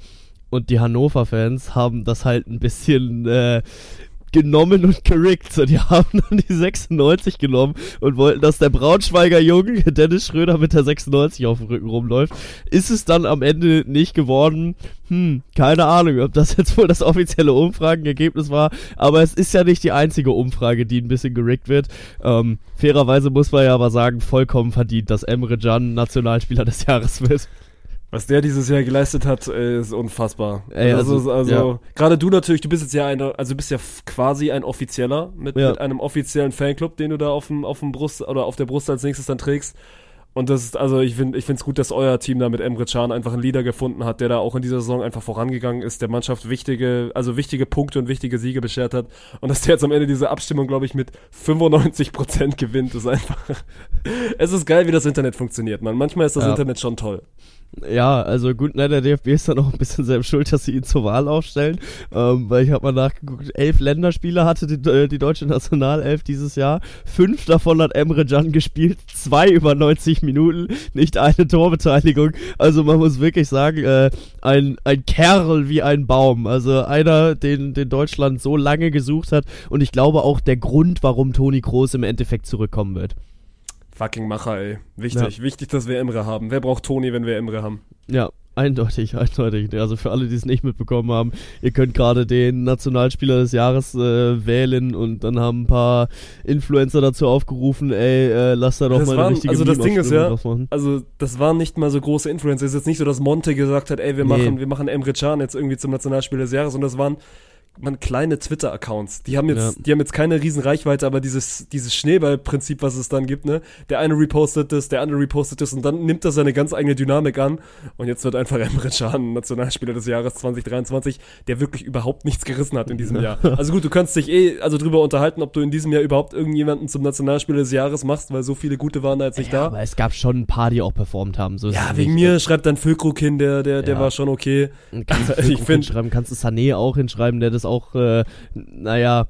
Und die Hannover-Fans haben das halt ein bisschen äh, genommen und gerickt. So, die haben dann die 96 genommen und wollten, dass der Braunschweiger Junge, Dennis Schröder, mit der 96 auf dem Rücken rumläuft. Ist es dann am Ende nicht geworden? Hm, keine Ahnung, ob das jetzt wohl das offizielle Umfragenergebnis war, aber es ist ja nicht die einzige Umfrage, die ein bisschen gerickt wird. Ähm, fairerweise muss man ja aber sagen, vollkommen verdient, dass Emre Can Nationalspieler des Jahres wird. Was der dieses Jahr geleistet hat, äh, ist unfassbar. Ey, also, also, also ja. gerade du natürlich, du bist jetzt ja eine, also du bist ja quasi ein Offizieller mit, Ja. mit einem offiziellen Fanclub, den du da auf dem, auf dem Brust oder auf der Brust als nächstes dann trägst. Und das ist, also ich finde, ich finde es gut, dass euer Team da mit Emre Can einfach einen Leader gefunden hat, der da auch in dieser Saison einfach vorangegangen ist, der Mannschaft wichtige, also wichtige Punkte und wichtige Siege beschert hat. Und dass der jetzt am Ende diese Abstimmung, glaube ich, mit 95% gewinnt, ist einfach. es ist geil, wie das Internet funktioniert, man. Manchmal ist das Ja. Internet schon toll. Ja, also gut, ne, der DFB ist dann auch ein bisschen selbst schuld, dass sie ihn zur Wahl aufstellen, ähm, weil ich habe mal nachgeguckt, elf Länderspiele hatte die, äh, die deutsche Nationalelf dieses Jahr, fünf davon hat Emre Can gespielt, zwei über 90 Minuten, nicht eine Torbeteiligung, also man muss wirklich sagen, äh, ein, ein Kerl wie ein Baum, also einer, den, den Deutschland so lange gesucht hat. Und ich glaube auch der Grund, warum Toni Kroos im Endeffekt zurückkommen wird. Fucking Macher, ey. Wichtig, wichtig, dass wir Emre haben. Wer braucht Toni, wenn wir Emre haben? Ja, eindeutig, eindeutig. Also für alle, die es nicht mitbekommen haben, ihr könnt gerade den Nationalspieler des Jahres äh, wählen und dann haben ein paar Influencer dazu aufgerufen, ey, äh, lass da doch Das mal waren- eine richtige also das Ding ist ja-. Also, das waren nicht mal so große Influencer. Es ist jetzt nicht so, dass Monte gesagt hat, ey, wir Nee. machen, wir machen Emre Can jetzt irgendwie zum Nationalspieler des Jahres. Und das waren man kleine Twitter-Accounts. Die haben jetzt, Ja. die haben jetzt keine riesen Reichweite, aber dieses, dieses Schneeball-Prinzip, was es dann gibt, ne? Der eine repostet das, der andere repostet das und dann nimmt das seine ganz eigene Dynamik an. Und jetzt wird einfach Emre Can Nationalspieler des Jahres 2023, der wirklich überhaupt nichts gerissen hat in diesem Jahr. Also gut, du kannst dich eh also drüber unterhalten, ob du in diesem Jahr überhaupt irgendjemanden zum Nationalspieler des Jahres machst, weil so viele gute waren da jetzt nicht Ja, da. aber es gab schon ein paar, die auch performt haben. So Ja, wegen mir schreibt dann Füllkrug hin, der, der, der war schon okay. Kannst du ich find- hinschreiben, kannst du Sané auch hinschreiben, der das auch, äh, naja,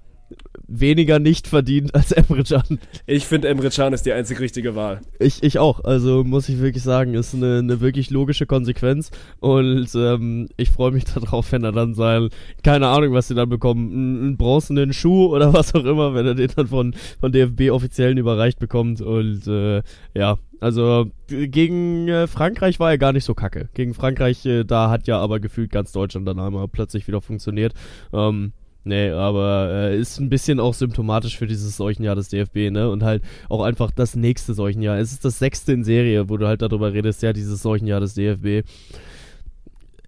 weniger nicht verdient als Emre Can. Ich finde, Emre Can ist die einzig richtige Wahl. Ich, ich auch. Also muss ich wirklich sagen, ist eine, eine wirklich logische Konsequenz. Und ähm, ich freue mich darauf, wenn er dann sein, keine Ahnung, was sie dann bekommen, einen, einen bronzenen Schuh oder was auch immer, wenn er den dann von, von DFB-Offiziellen überreicht bekommt. Und äh, ja, also gegen äh, Frankreich war er gar nicht so kacke. Gegen Frankreich, äh, da hat ja aber gefühlt ganz Deutschland dann einmal plötzlich wieder funktioniert. Ähm, Nee, aber äh, ist ein bisschen auch symptomatisch für dieses Seuchenjahr des DFB, ne? Und halt auch einfach das nächste Seuchenjahr. Es ist das sechste in Serie, wo du halt darüber redest, ja, dieses Seuchenjahr des DFB.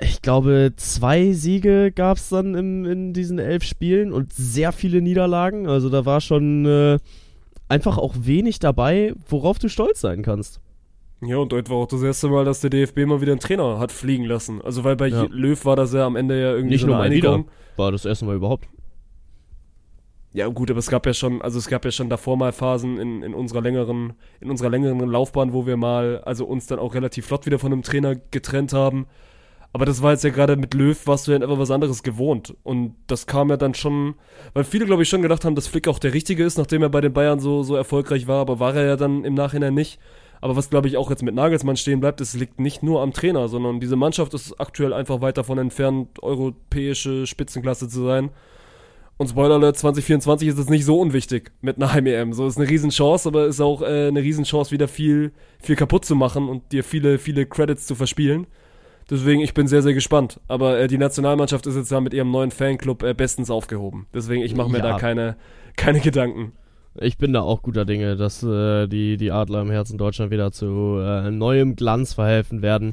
Ich glaube, zwei Siege gab es dann im, in diesen elf Spielen und sehr viele Niederlagen. Also da war schon, äh, einfach auch wenig dabei, worauf du stolz sein kannst. Ja, und heute war auch das erste Mal, dass der DFB mal wieder einen Trainer hat fliegen lassen. Also weil bei Ja. Löw war das ja am Ende ja irgendwie Nicht so nur eine mal wieder, Einigung. War das erste Mal überhaupt. Ja, gut, aber es gab ja schon, also es gab ja schon davor mal Phasen in, in unserer längeren, in unserer längeren Laufbahn, wo wir mal, also uns dann auch relativ flott wieder von einem Trainer getrennt haben. Aber das war jetzt ja gerade mit Löw, warst du ja einfach was anderes gewohnt. Und das kam ja dann schon, weil viele, glaube ich, schon gedacht haben, dass Flick auch der Richtige ist, nachdem er bei den Bayern so, so erfolgreich war, aber war er ja dann im Nachhinein nicht. Aber was, glaube ich, auch jetzt mit Nagelsmann stehen bleibt, es liegt nicht nur am Trainer, sondern diese Mannschaft ist aktuell einfach weit davon entfernt, europäische Spitzenklasse zu sein. Und Spoiler Alert, 2024 ist es nicht so unwichtig mit einer Heim-EM. So ist eine Riesenchance, aber ist auch äh, eine Riesenchance, wieder viel, viel kaputt zu machen und dir viele, viele Credits zu verspielen. Deswegen, ich bin sehr, sehr gespannt. Aber äh, die Nationalmannschaft ist jetzt da mit ihrem neuen Fanclub äh, bestens aufgehoben. Deswegen, ich mache mir Ja. da keine, keine Gedanken. Ich bin da auch guter Dinge, dass äh, die, die Adler im Herzen Deutschland wieder zu äh, neuem Glanz verhelfen werden.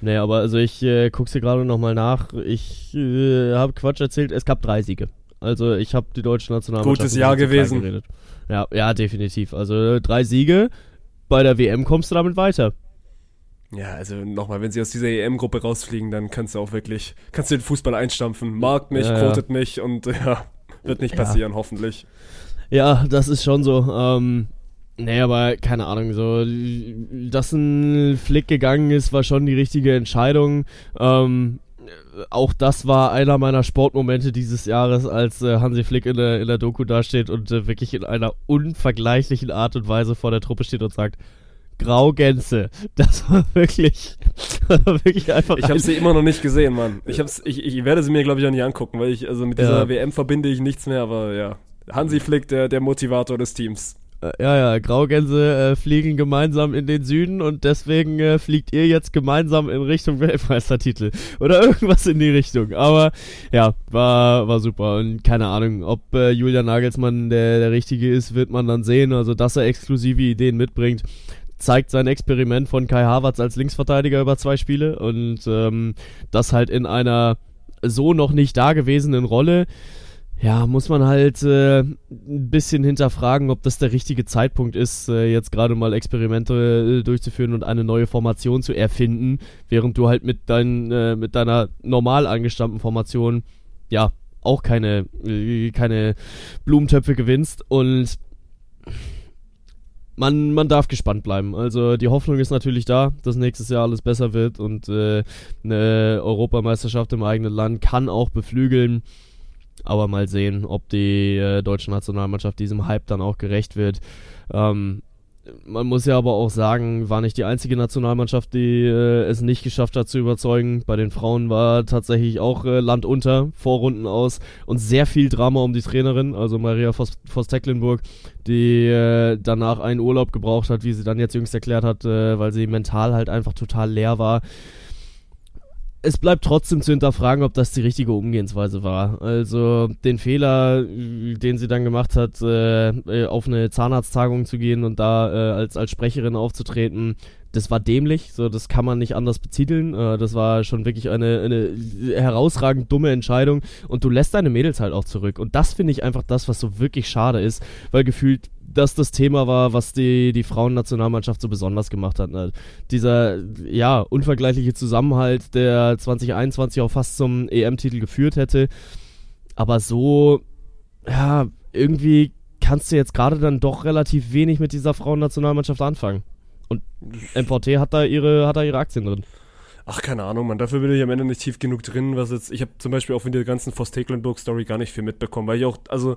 Nee, aber also ich äh, guck's hier gerade nochmal nach. Ich äh, habe Quatsch erzählt, es gab drei Siege. Also ich habe die deutsche Nationalmannschaft Gutes Jahr gewesen. geredet. Ja, ja, definitiv. Also drei Siege. Bei der WM kommst du damit weiter. Ja, also nochmal, wenn sie aus dieser EM-Gruppe rausfliegen, dann kannst du auch wirklich, kannst du den Fußball einstampfen. Mag nicht, Ja, ja. quotet nicht und ja, wird nicht Ja. passieren, hoffentlich. Ja, das ist schon so. Ähm, nee, aber keine Ahnung, so, dass ein Flick gegangen ist, war schon die richtige Entscheidung. Ähm, auch das war einer meiner Sportmomente dieses Jahres, als äh, Hansi Flick in der, in der Doku dasteht und äh, wirklich in einer unvergleichlichen Art und Weise vor der Truppe steht und sagt, Graugänse. Das war wirklich, das war wirklich einfach Ich habe sie immer noch nicht gesehen, Mann. Ich, hab's, ich, ich werde sie mir, glaube ich, auch nicht angucken, weil ich, also mit dieser Ja. WM verbinde ich nichts mehr, aber ja. Hansi Flick, der, der Motivator des Teams. Äh, Ja, ja, Graugänse äh, fliegen gemeinsam in den Süden und deswegen äh, fliegt ihr jetzt gemeinsam in Richtung Weltmeistertitel. Oder irgendwas in die Richtung. Aber ja, war, war super. Und keine Ahnung, ob äh, Julian Nagelsmann der, der Richtige ist, wird man dann sehen. Also, dass er exklusive Ideen mitbringt, zeigt sein Experiment von Kai Havertz als Linksverteidiger über zwei Spiele. Und ähm, das halt in einer so noch nicht dagewesenen Rolle ja, muss man halt äh, ein bisschen hinterfragen, ob das der richtige Zeitpunkt ist, äh, jetzt gerade mal Experimente äh, durchzuführen und eine neue Formation zu erfinden, während du halt mit, dein, äh, mit deiner normal angestammten Formation ja auch keine, äh, keine Blumentöpfe gewinnst und man, man darf gespannt bleiben. Also die Hoffnung ist natürlich da, dass nächstes Jahr alles besser wird und äh, eine Europameisterschaft im eigenen Land kann auch beflügeln. Aber mal sehen, ob die äh, deutsche Nationalmannschaft diesem Hype dann auch gerecht wird. Ähm, man muss ja aber auch sagen, war nicht die einzige Nationalmannschaft, die äh, es nicht geschafft hat zu überzeugen. Bei den Frauen war tatsächlich auch äh, Land unter, Vorrunden aus und sehr viel Drama um die Trainerin, also Maria Voss- Voss-Tecklenburg, die äh, danach einen Urlaub gebraucht hat, wie sie dann jetzt jüngst erklärt hat, äh, weil sie mental halt einfach total leer war es bleibt trotzdem zu hinterfragen, ob das die richtige Umgehensweise war. Also den Fehler, den sie dann gemacht hat, äh, äh, auf eine Zahnarzttagung zu gehen und da äh, als, als Sprecherin aufzutreten, das war dämlich, so das kann man nicht anders betiteln. Äh, das war schon wirklich eine, eine herausragend dumme Entscheidung und du lässt deine Mädels halt auch zurück. Und das finde ich einfach das, was so wirklich schade ist, weil gefühlt das das Thema war, was die, die Frauennationalmannschaft so besonders gemacht hat. Ne? Dieser, ja, unvergleichliche Zusammenhalt, der 2021 auch fast zum EM-Titel geführt hätte. Aber so, ja, irgendwie kannst du jetzt gerade dann doch relativ wenig mit dieser Frauennationalmannschaft anfangen. Und MVT hat da ihre, hat da ihre Aktien drin. Ach, keine Ahnung, man. Dafür bin ich am Ende nicht tief genug drin, was jetzt. Ich habe zum Beispiel auch von der ganzen Voss-Tecklenburg-Story gar nicht viel mitbekommen, weil ich auch, also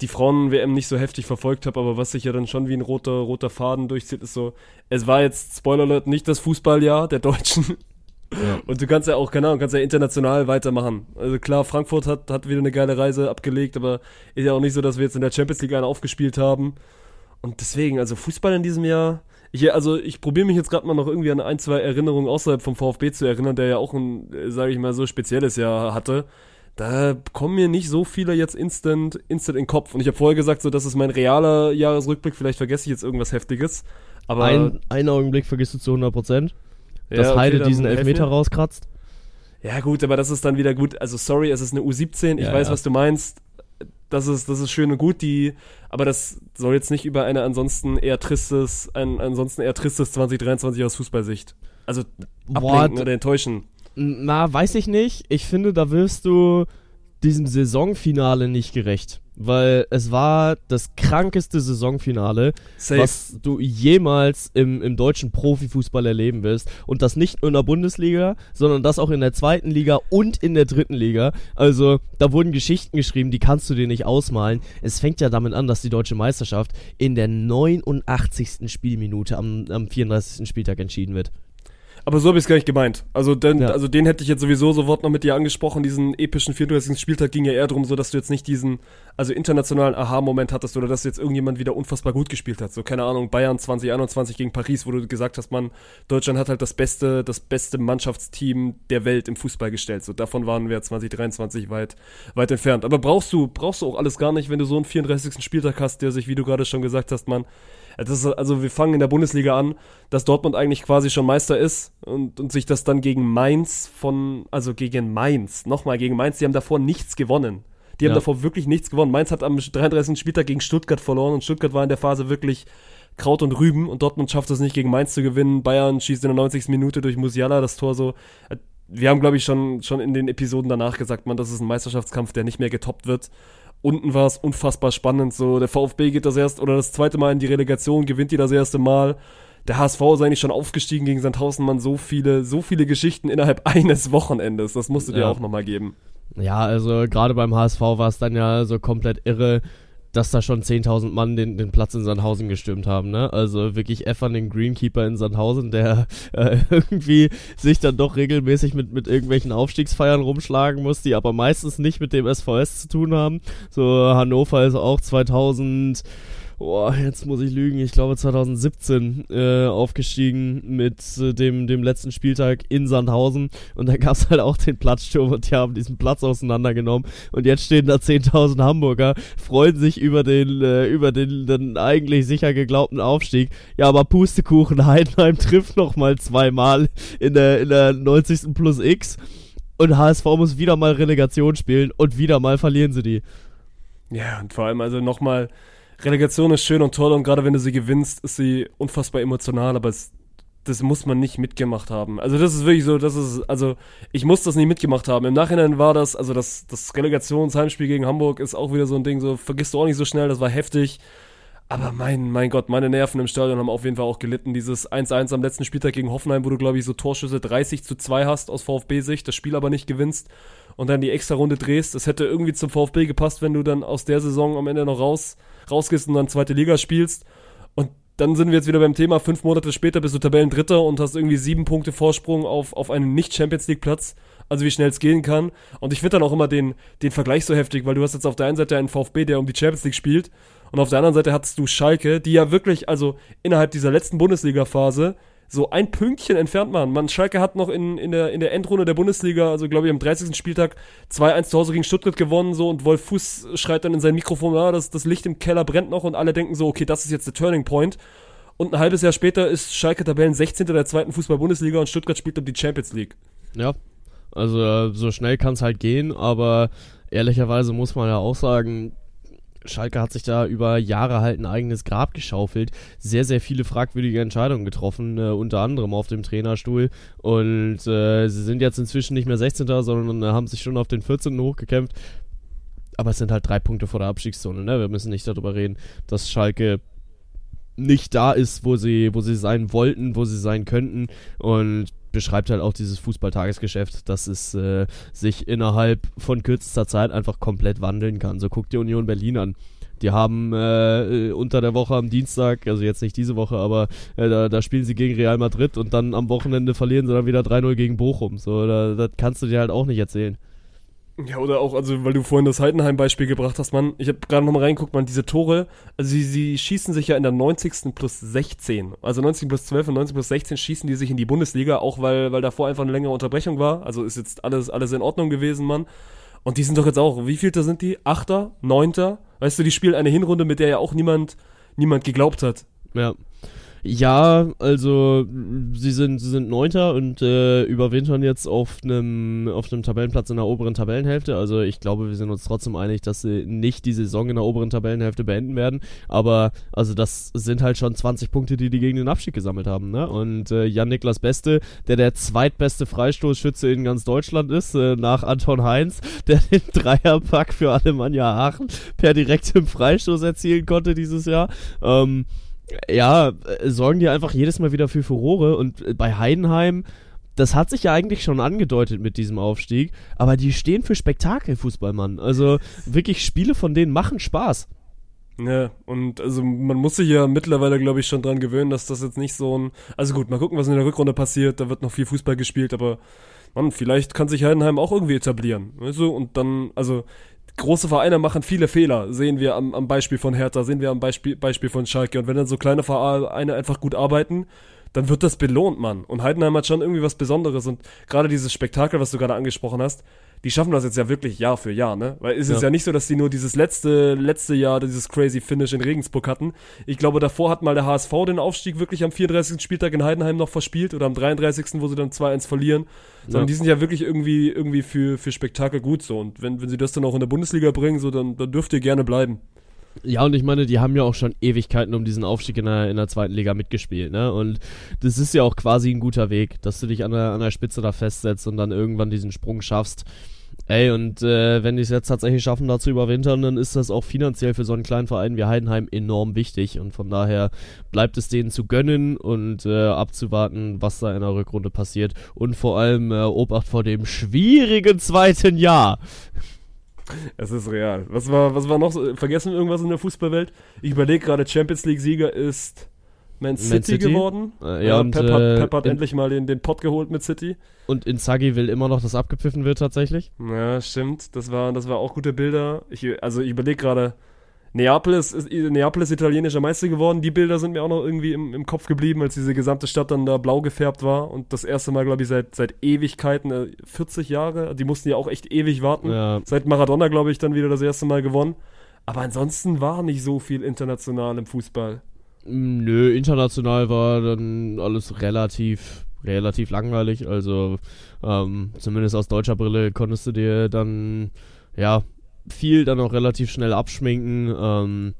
die Frauen-WM nicht so heftig verfolgt habe, aber was sich ja dann schon wie ein roter, roter Faden durchzieht, ist so, es war jetzt, Spoiler Alert, nicht das Fußballjahr der Deutschen. Ja. Und du kannst ja auch, keine Ahnung, kannst ja international weitermachen. Also klar, Frankfurt hat, hat wieder eine geile Reise abgelegt, aber ist ja auch nicht so, dass wir jetzt in der Champions League einen aufgespielt haben. Und deswegen, also Fußball in diesem Jahr, ich, also ich probiere mich jetzt gerade mal noch irgendwie an ein, zwei Erinnerungen außerhalb vom VfB zu erinnern, der ja auch ein, sage ich mal, so spezielles Jahr hatte. Da kommen mir nicht so viele jetzt instant, instant in den Kopf. Und ich habe vorher gesagt, so, das ist mein realer Jahresrückblick. Vielleicht vergesse ich jetzt irgendwas Heftiges. Aber Ein, einen Augenblick vergisst du zu 100 Prozent, Ja, dass okay, Heide diesen Elfmeter rauskratzt. Ja, gut, aber das ist dann wieder gut. Also, sorry, es ist eine U17. Ich Ja, weiß, ja. was du meinst. das ist, das ist schön und gut, die, aber das soll jetzt nicht über eine ansonsten eher tristes, ein ansonsten eher tristes 2023 aus Fußballsicht. Also Boah, ablenken d- oder enttäuschen. Na, weiß ich nicht. Ich finde, da wirst du diesem Saisonfinale nicht gerecht. Weil es war das krankeste Saisonfinale, Safe. was du jemals im, im deutschen Profifußball erleben wirst. Und das nicht nur in der Bundesliga, sondern das auch in der zweiten Liga und in der dritten Liga. Also, da wurden Geschichten geschrieben, die kannst du dir nicht ausmalen. Es fängt ja damit an, dass die deutsche Meisterschaft in der 89. Spielminute am, am 34. Spieltag entschieden wird. Aber so habe ich es gar nicht gemeint. Also den, Ja. also den hätte ich jetzt sowieso sofort noch mit dir angesprochen. Diesen epischen 34. Spieltag ging ja eher darum, so dass du jetzt nicht diesen, also internationalen Aha-Moment hattest oder dass jetzt irgendjemand wieder unfassbar gut gespielt hat. So, keine Ahnung, Bayern 2021 gegen Paris, wo du gesagt hast, man, Deutschland hat halt das beste, das beste Mannschaftsteam der Welt im Fußball gestellt. So, davon waren wir 2023 weit, weit entfernt. Aber brauchst du, brauchst du auch alles gar nicht, wenn du so einen 34. Spieltag hast, der sich, wie du gerade schon gesagt hast, man, ist, also wir fangen in der Bundesliga an, dass Dortmund eigentlich quasi schon Meister ist und, und sich das dann gegen Mainz von, also gegen Mainz, nochmal gegen Mainz, die haben davor nichts gewonnen. Die haben Ja. davor wirklich nichts gewonnen. Mainz hat am 33. Spieltag gegen Stuttgart verloren und Stuttgart war in der Phase wirklich Kraut und Rüben und Dortmund schafft es nicht gegen Mainz zu gewinnen. Bayern schießt in der 90. Minute durch Musiala das Tor so. Wir haben, glaube ich, schon, schon in den Episoden danach gesagt, man, das ist ein Meisterschaftskampf, der nicht mehr getoppt wird. Unten war es unfassbar spannend. So, der VfB geht das erst oder das zweite Mal in die Relegation, gewinnt die das erste Mal. Der HSV ist eigentlich schon aufgestiegen gegen Sandhausen, man, so viele, so viele Geschichten innerhalb eines Wochenendes. Das musst du dir Ja. auch nochmal geben. Ja, also gerade beim HSV war es dann ja so komplett irre, dass da schon 10.000 Mann den, den Platz in Sandhausen gestürmt haben, ne? Also wirklich F an den Greenkeeper in Sandhausen, der äh, irgendwie sich dann doch regelmäßig mit, mit irgendwelchen Aufstiegsfeiern rumschlagen muss, die aber meistens nicht mit dem SVS zu tun haben. So Hannover ist auch 2000 Boah, jetzt muss ich lügen, ich glaube 2017 äh, aufgestiegen mit äh, dem, dem letzten Spieltag in Sandhausen und da gab es halt auch den Platzsturm und die haben diesen Platz auseinandergenommen und jetzt stehen da 10.000 Hamburger, freuen sich über den, äh, über den dann eigentlich sicher geglaubten Aufstieg. Ja, aber Pustekuchen, Heidenheim trifft nochmal zweimal in der, in der 90. plus X und HSV muss wieder mal Relegation spielen und wieder mal verlieren sie die. Ja, und vor allem also nochmal, Relegation ist schön und toll und gerade wenn du sie gewinnst, ist sie unfassbar emotional, aber es, das muss man nicht mitgemacht haben. Also das ist wirklich so, das ist, also ich muss das nicht mitgemacht haben. Im Nachhinein war das, also das, das Relegationsheimspiel gegen Hamburg ist auch wieder so ein Ding, so vergisst du auch nicht so schnell, das war heftig. Aber mein, mein Gott, meine Nerven im Stadion haben auf jeden Fall auch gelitten. Dieses 1-1 am letzten Spieltag gegen Hoffenheim, wo du, glaube ich, so Torschüsse 30 zu 2 hast aus VfB-Sicht, das Spiel aber nicht gewinnst und dann die extra Runde drehst. Das hätte irgendwie zum VfB gepasst, wenn du dann aus der Saison am Ende noch raus, rausgehst und dann zweite Liga spielst. Und dann sind wir jetzt wieder beim Thema, fünf Monate später bist du Tabellendritter und hast irgendwie sieben Punkte Vorsprung auf, auf einen Nicht-Champions League-Platz. Also wie schnell es gehen kann. Und ich finde dann auch immer den, den Vergleich so heftig, weil du hast jetzt auf der einen Seite einen VfB, der um die Champions League spielt. Und auf der anderen Seite hattest du Schalke, die ja wirklich, also innerhalb dieser letzten Bundesliga-Phase, so ein Pünktchen entfernt waren. Man, Schalke hat noch in, in, der, in der Endrunde der Bundesliga, also glaube ich am 30. Spieltag, 2-1 zu Hause gegen Stuttgart gewonnen, so und Wolf Fuß schreit dann in sein Mikrofon, ah, das, das Licht im Keller brennt noch und alle denken so, okay, das ist jetzt der Turning Point. Und ein halbes Jahr später ist Schalke Tabellen 16. der zweiten Fußball-Bundesliga und Stuttgart spielt um die Champions League. Ja, also äh, so schnell kann es halt gehen, aber ehrlicherweise muss man ja auch sagen, Schalke hat sich da über Jahre halt ein eigenes Grab geschaufelt, sehr, sehr viele fragwürdige Entscheidungen getroffen, äh, unter anderem auf dem Trainerstuhl und äh, sie sind jetzt inzwischen nicht mehr 16. sondern äh, haben sich schon auf den 14. hochgekämpft, aber es sind halt drei Punkte vor der Abstiegszone, ne? wir müssen nicht darüber reden, dass Schalke nicht da ist, wo sie, wo sie sein wollten, wo sie sein könnten und beschreibt halt auch dieses Fußballtagesgeschäft, dass es äh, sich innerhalb von kürzester Zeit einfach komplett wandeln kann. So guckt die Union Berlin an. Die haben äh, unter der Woche am Dienstag, also jetzt nicht diese Woche, aber äh, da, da spielen sie gegen Real Madrid und dann am Wochenende verlieren sie dann wieder 3-0 gegen Bochum. So, da, das kannst du dir halt auch nicht erzählen. Ja, oder auch, also weil du vorhin das Heidenheim-Beispiel gebracht hast, Mann. Ich habe gerade nochmal reingeguckt, man, diese Tore, also sie, sie schießen sich ja in der 90. plus 16. Also 90 plus 12 und 90 plus 16 schießen die sich in die Bundesliga, auch weil, weil davor einfach eine längere Unterbrechung war. Also ist jetzt alles, alles in Ordnung gewesen, Mann. Und die sind doch jetzt auch, wie vielter sind die? Achter? Neunter? Weißt du, die spielen eine Hinrunde, mit der ja auch niemand, niemand geglaubt hat. Ja. Ja, also sie sind sie sind Neunter und äh, überwintern jetzt auf einem auf einem Tabellenplatz in der oberen Tabellenhälfte. Also ich glaube, wir sind uns trotzdem einig, dass sie nicht die Saison in der oberen Tabellenhälfte beenden werden. Aber also das sind halt schon 20 Punkte, die die gegen den Abstieg gesammelt haben. Ne? Und äh, Jan Niklas Beste, der der zweitbeste Freistoßschütze in ganz Deutschland ist, äh, nach Anton Heinz, der den Dreierpack für Alemannia Aachen per direktem Freistoß erzielen konnte dieses Jahr. Ähm, ja, äh, sorgen die einfach jedes Mal wieder für Furore und äh, bei Heidenheim, das hat sich ja eigentlich schon angedeutet mit diesem Aufstieg, aber die stehen für Spektakelfußball, Mann. Also wirklich Spiele von denen machen Spaß. Ja, und also man muss sich ja mittlerweile, glaube ich, schon dran gewöhnen, dass das jetzt nicht so ein. Also gut, mal gucken, was in der Rückrunde passiert. Da wird noch viel Fußball gespielt, aber man, vielleicht kann sich Heidenheim auch irgendwie etablieren. Weißt du? Und dann, also große Vereine machen viele Fehler, sehen wir am, am Beispiel von Hertha, sehen wir am Beispiel, Beispiel von Schalke. Und wenn dann so kleine Vereine einfach gut arbeiten, dann wird das belohnt, Mann. Und Heidenheim hat schon irgendwie was Besonderes. Und gerade dieses Spektakel, was du gerade angesprochen hast, die schaffen das jetzt ja wirklich Jahr für Jahr, ne? Weil es ist ja. ja nicht so, dass die nur dieses letzte, letzte Jahr, dieses crazy Finish in Regensburg hatten. Ich glaube, davor hat mal der HSV den Aufstieg wirklich am 34. Spieltag in Heidenheim noch verspielt oder am 33. wo sie dann 2-1 verlieren. Sondern ja. die sind ja wirklich irgendwie, irgendwie für, für Spektakel gut so. Und wenn, wenn sie das dann auch in der Bundesliga bringen, so, dann, dann dürft ihr gerne bleiben. Ja, und ich meine, die haben ja auch schon Ewigkeiten um diesen Aufstieg in der, in der zweiten Liga mitgespielt, ne? Und das ist ja auch quasi ein guter Weg, dass du dich an der, an der Spitze da festsetzt und dann irgendwann diesen Sprung schaffst. Ey, und äh, wenn die es jetzt tatsächlich schaffen, da zu überwintern, dann ist das auch finanziell für so einen kleinen Verein wie Heidenheim enorm wichtig. Und von daher bleibt es denen zu gönnen und äh, abzuwarten, was da in der Rückrunde passiert. Und vor allem äh, Obacht vor dem schwierigen zweiten Jahr. Es ist real. Was war, was war noch? So? Vergessen wir irgendwas in der Fußballwelt? Ich überlege gerade, Champions League-Sieger ist Man City, Man City? geworden. Äh, ja, und Pep hat, äh, Pep hat endlich mal den, den Pott geholt mit City. Und Inzaghi will immer noch, dass abgepfiffen wird tatsächlich. Ja, stimmt. Das war, das war auch gute Bilder. Ich, also ich überlege gerade, Neapel ist, ist, Neapel ist italienischer Meister geworden. Die Bilder sind mir auch noch irgendwie im, im Kopf geblieben, als diese gesamte Stadt dann da blau gefärbt war. Und das erste Mal, glaube ich, seit, seit Ewigkeiten, 40 äh, Jahre. Die mussten ja auch echt ewig warten. Ja. Seit Maradona, glaube ich, dann wieder das erste Mal gewonnen. Aber ansonsten war nicht so viel international im Fußball. Nö, international war dann alles relativ relativ langweilig. Also ähm, zumindest aus deutscher Brille konntest du dir dann ja viel dann auch relativ schnell abschminken. Ähm,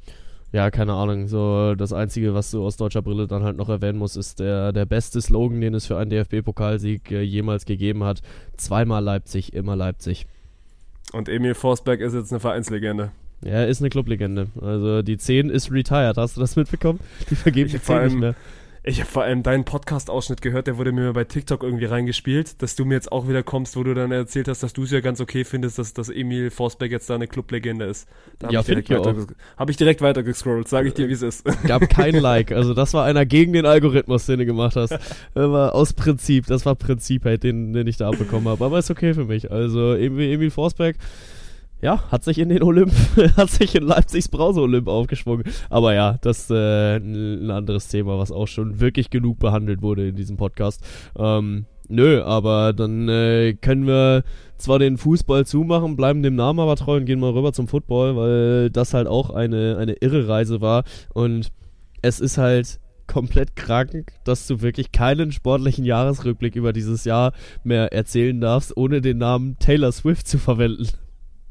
ja, keine Ahnung. So das Einzige, was du aus deutscher Brille dann halt noch erwähnen musst, ist der, der beste Slogan, den es für einen DFB-Pokalsieg äh, jemals gegeben hat. Zweimal Leipzig, immer Leipzig. Und Emil Forsberg ist jetzt eine Vereinslegende. Ja, ist eine Clublegende. Also die 10 ist retired. Hast du das mitbekommen? Die vergeben die 10 nicht mehr. Ich habe vor allem deinen Podcast-Ausschnitt gehört, der wurde mir bei TikTok irgendwie reingespielt, dass du mir jetzt auch wieder kommst, wo du dann erzählt hast, dass du es ja ganz okay findest, dass, dass Emil Forsberg jetzt da eine Clublegende ist. Da ja, finde ich weiter, Habe ich direkt weitergescrollt, sage ich dir, wie es ist. Gab kein Like, also das war einer gegen den Algorithmus, den du gemacht hast. War aus Prinzip, das war Prinzip halt, den, den ich da abbekommen habe, aber ist okay für mich. Also Emil, Emil Forsberg ja, hat sich in den Olymp, hat sich in Leipzigs Brause-Olymp aufgeschwungen. Aber ja, das ist äh, ein anderes Thema, was auch schon wirklich genug behandelt wurde in diesem Podcast. Ähm, nö, aber dann äh, können wir zwar den Fußball zumachen, bleiben dem Namen aber treu und gehen mal rüber zum Football, weil das halt auch eine, eine irre Reise war. Und es ist halt komplett krank, dass du wirklich keinen sportlichen Jahresrückblick über dieses Jahr mehr erzählen darfst, ohne den Namen Taylor Swift zu verwenden.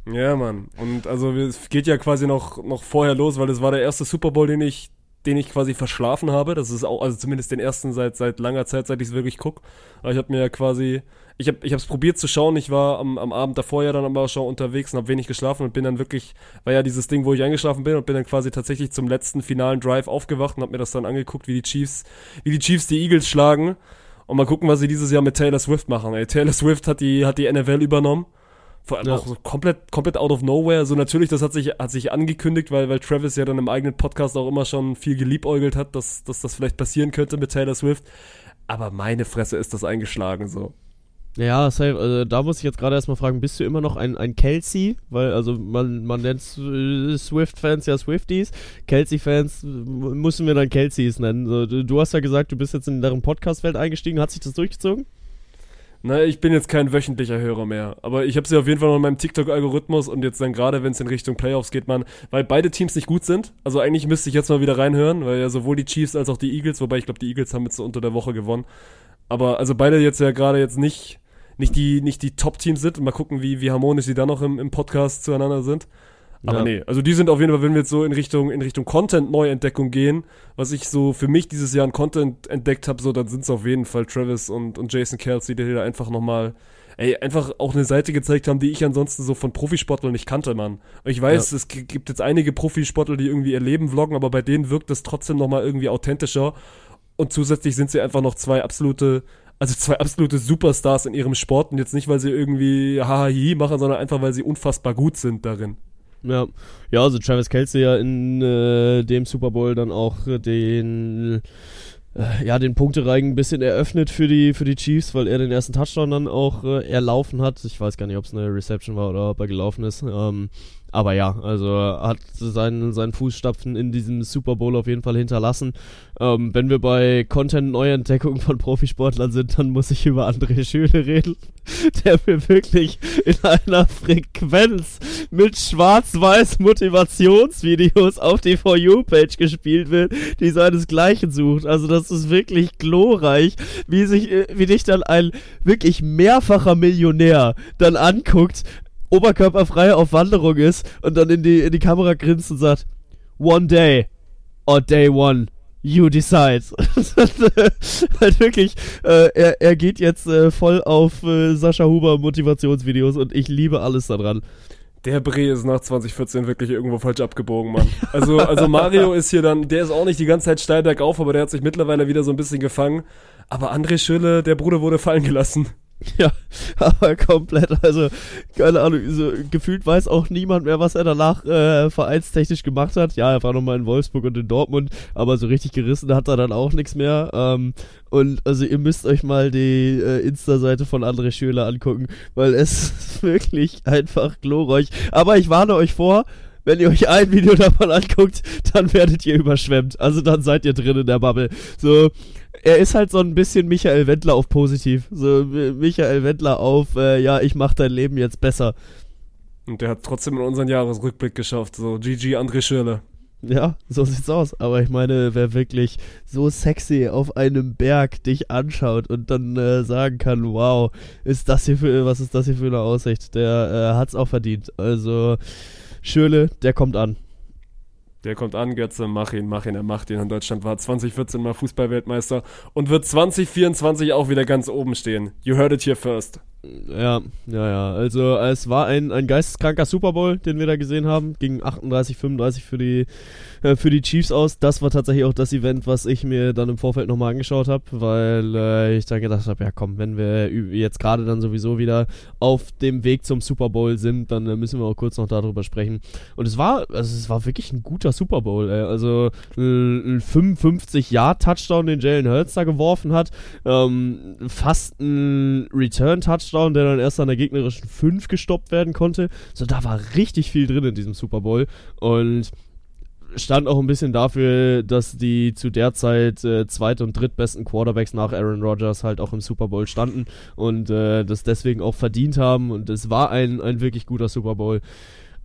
Ja, Mann. Und also es geht ja quasi noch, noch vorher los, weil es war der erste Super Bowl, den ich, den ich quasi verschlafen habe. Das ist auch, also zumindest den ersten seit, seit langer Zeit, seit ich es wirklich guck. Aber ich habe mir ja quasi, ich habe ich hab's probiert zu schauen. Ich war am, am Abend davor ja dann aber schon unterwegs und habe wenig geschlafen und bin dann wirklich, war ja dieses Ding, wo ich eingeschlafen bin und bin dann quasi tatsächlich zum letzten finalen Drive aufgewacht und habe mir das dann angeguckt, wie die Chiefs, wie die Chiefs die Eagles schlagen. Und mal gucken, was sie dieses Jahr mit Taylor Swift machen. Ey, Taylor Swift hat die, hat die NFL übernommen. Vor allem ja. auch so komplett, komplett out of nowhere. So natürlich, das hat sich, hat sich angekündigt, weil, weil Travis ja dann im eigenen Podcast auch immer schon viel geliebäugelt hat, dass, dass das vielleicht passieren könnte mit Taylor Swift. Aber meine Fresse ist das eingeschlagen so. Ja, safe. Also, da muss ich jetzt gerade erstmal fragen, bist du immer noch ein, ein Kelsey? Weil, also man, man nennt äh, Swift-Fans ja Swifties. Kelsey-Fans müssen wir dann Kelseys nennen. So, du, du hast ja gesagt, du bist jetzt in deren Podcast-Welt eingestiegen. Hat sich das durchgezogen? Na, ich bin jetzt kein wöchentlicher Hörer mehr, aber ich habe sie auf jeden Fall noch in meinem TikTok-Algorithmus und jetzt dann gerade, wenn es in Richtung Playoffs geht, man, weil beide Teams nicht gut sind. Also eigentlich müsste ich jetzt mal wieder reinhören, weil ja sowohl die Chiefs als auch die Eagles, wobei ich glaube, die Eagles haben jetzt so unter der Woche gewonnen. Aber also beide jetzt ja gerade jetzt nicht, nicht die, nicht die Top-Teams sind. Mal gucken, wie, wie harmonisch sie dann noch im, im Podcast zueinander sind. Aber Ja. nee, also die sind auf jeden Fall, wenn wir jetzt so in Richtung, in Richtung Content-Neuentdeckung gehen, was ich so für mich dieses Jahr an Content entdeckt habe, so, dann sind es auf jeden Fall Travis und, und Jason Kelsey, die da einfach nochmal, ey, einfach auch eine Seite gezeigt haben, die ich ansonsten so von Profisportlern nicht kannte, Mann. Und Ich weiß, es g- gibt jetzt einige Profisportler, die irgendwie ihr Leben vloggen, aber bei denen wirkt das trotzdem nochmal irgendwie authentischer. Und zusätzlich sind sie einfach noch zwei absolute, also zwei absolute Superstars in ihrem Sport und jetzt nicht, weil sie irgendwie hahahi machen, sondern einfach, weil sie unfassbar gut sind darin. Ja, ja, also Travis Kelsey ja in äh, dem Super Bowl dann auch äh, den äh, ja, den Punktereigen ein bisschen eröffnet für die für die Chiefs, weil er den ersten Touchdown dann auch äh, erlaufen hat. Ich weiß gar nicht, ob es eine Reception war oder ob er gelaufen ist. Ähm, aber ja, also hat seinen, seinen Fußstapfen in diesem Super Bowl auf jeden Fall hinterlassen. Ähm, wenn wir bei Content-Neuentdeckung von Profisportlern sind, dann muss ich über André Schöne reden, der mir wirklich in einer Frequenz mit schwarz-weiß Motivationsvideos auf die For You-Page gespielt wird, die seinesgleichen sucht. Also das ist wirklich glorreich, wie sich, äh, wie dich dann ein wirklich mehrfacher Millionär dann anguckt, oberkörperfrei auf Wanderung ist und dann in die, in die Kamera grinst und sagt, One day or day one. You decide. halt wirklich, äh, er, er geht jetzt äh, voll auf äh, Sascha Huber Motivationsvideos und ich liebe alles daran. Der Bre ist nach 2014 wirklich irgendwo falsch abgebogen, Mann. Also, also Mario ist hier dann, der ist auch nicht die ganze Zeit steil bergauf, aber der hat sich mittlerweile wieder so ein bisschen gefangen. Aber André Schülle, der Bruder wurde fallen gelassen. Ja, aber komplett, also, keine Ahnung, so, gefühlt weiß auch niemand mehr, was er danach äh, vereinstechnisch gemacht hat. Ja, er war nochmal in Wolfsburg und in Dortmund, aber so richtig gerissen hat er dann auch nichts mehr. Ähm, und also ihr müsst euch mal die äh, Insta-Seite von André Schöler angucken, weil es ist wirklich einfach glorreich. Aber ich warne euch vor, wenn ihr euch ein Video davon anguckt, dann werdet ihr überschwemmt. Also dann seid ihr drin in der Bubble. So, er ist halt so ein bisschen Michael Wendler auf positiv. So, Michael Wendler auf, äh, ja, ich mach dein Leben jetzt besser. Und der hat trotzdem in unseren Jahresrückblick geschafft. So, GG André Schülle. Ja, so sieht's aus. Aber ich meine, wer wirklich so sexy auf einem Berg dich anschaut und dann äh, sagen kann, wow, ist das hier für, was ist das hier für eine Aussicht? Der äh, hat's auch verdient. Also, Schürle, der kommt an. Der kommt an, Götze, mach ihn, mach ihn, er macht ihn. Und Deutschland war 2014 mal Fußballweltmeister und wird 2024 auch wieder ganz oben stehen. You heard it here first. Ja, ja, ja. Also es war ein, ein geisteskranker Super Bowl, den wir da gesehen haben. Ging 38, 35 für die, äh, für die Chiefs aus. Das war tatsächlich auch das Event, was ich mir dann im Vorfeld nochmal angeschaut habe, weil äh, ich dann gedacht habe, ja komm, wenn wir jetzt gerade dann sowieso wieder auf dem Weg zum Super Bowl sind, dann äh, müssen wir auch kurz noch darüber sprechen. Und es war, also es war wirklich ein guter Super Bowl. Ey. Also ein, ein 55-Jahr-Touchdown, den Jalen Hurts da geworfen hat. Ähm, fast ein Return-Touchdown, der dann erst an der gegnerischen 5 gestoppt werden konnte. So, da war richtig viel drin in diesem Super Bowl. Und stand auch ein bisschen dafür, dass die zu der Zeit äh, zweit- und drittbesten Quarterbacks nach Aaron Rodgers halt auch im Super Bowl standen und äh, das deswegen auch verdient haben. Und es war ein, ein wirklich guter Super Bowl.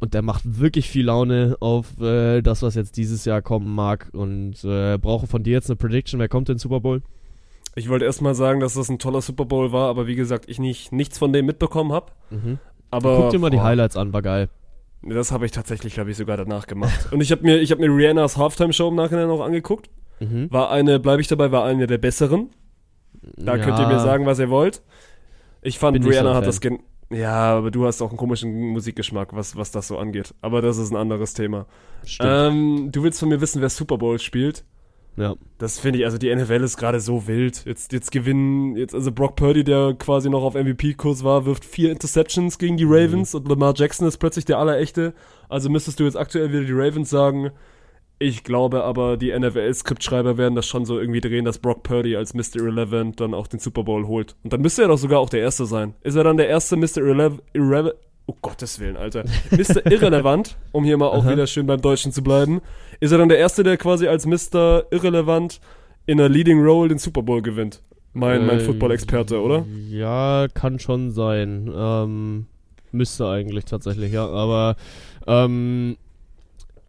Und der macht wirklich viel Laune auf äh, das, was jetzt dieses Jahr kommen mag. Und äh, brauche von dir jetzt eine Prediction. Wer kommt in den Super Bowl? Ich wollte erstmal sagen, dass das ein toller Super Bowl war, aber wie gesagt, ich nicht, nichts von dem mitbekommen habe. Aber Guck dir mal die boah, Highlights an, war geil. Das habe ich tatsächlich, glaube ich, sogar danach gemacht. Und ich habe mir, ich habe mir Rihannas Halftime-Show im Nachhinein noch angeguckt. Mhm. War eine, bleibe ich dabei, war eine der besseren. Da Ja. könnt ihr mir sagen, was ihr wollt. Ich fand, Bin so Rihanna ein hat das gen Ja, aber du hast auch einen komischen Musikgeschmack, was, was das so angeht. Aber das ist ein anderes Thema. Stimmt. Ähm, du willst von mir wissen, wer Super Bowl spielt? Ja. Das finde ich, also die NFL ist gerade so wild. Jetzt, jetzt gewinnen, jetzt, also Brock Purdy, der quasi noch auf MVP-Kurs war, wirft vier Interceptions gegen die Ravens und Lamar Jackson ist plötzlich der Allerechte. Also müsstest du jetzt aktuell wieder die Ravens sagen. Ich glaube aber, die NFL-Skriptschreiber werden das schon so irgendwie drehen, dass Brock Purdy als Mr. Irrelevant dann auch den Super Bowl holt. Und dann müsste er doch sogar auch der Erste sein. Ist er dann der erste Mr. Irrelevant? Irrele oh Gottes Willen, Alter. Mr. Irrelevant, um hier mal auch Aha. wieder schön beim Deutschen zu bleiben. Ist er dann der Erste, der quasi als Mr. Irrelevant in einer Leading Role den Super Bowl gewinnt? Mein, mein Äh, Football-Experte, oder? Ja, kann schon sein. Ähm, müsste eigentlich tatsächlich, ja. Aber ähm,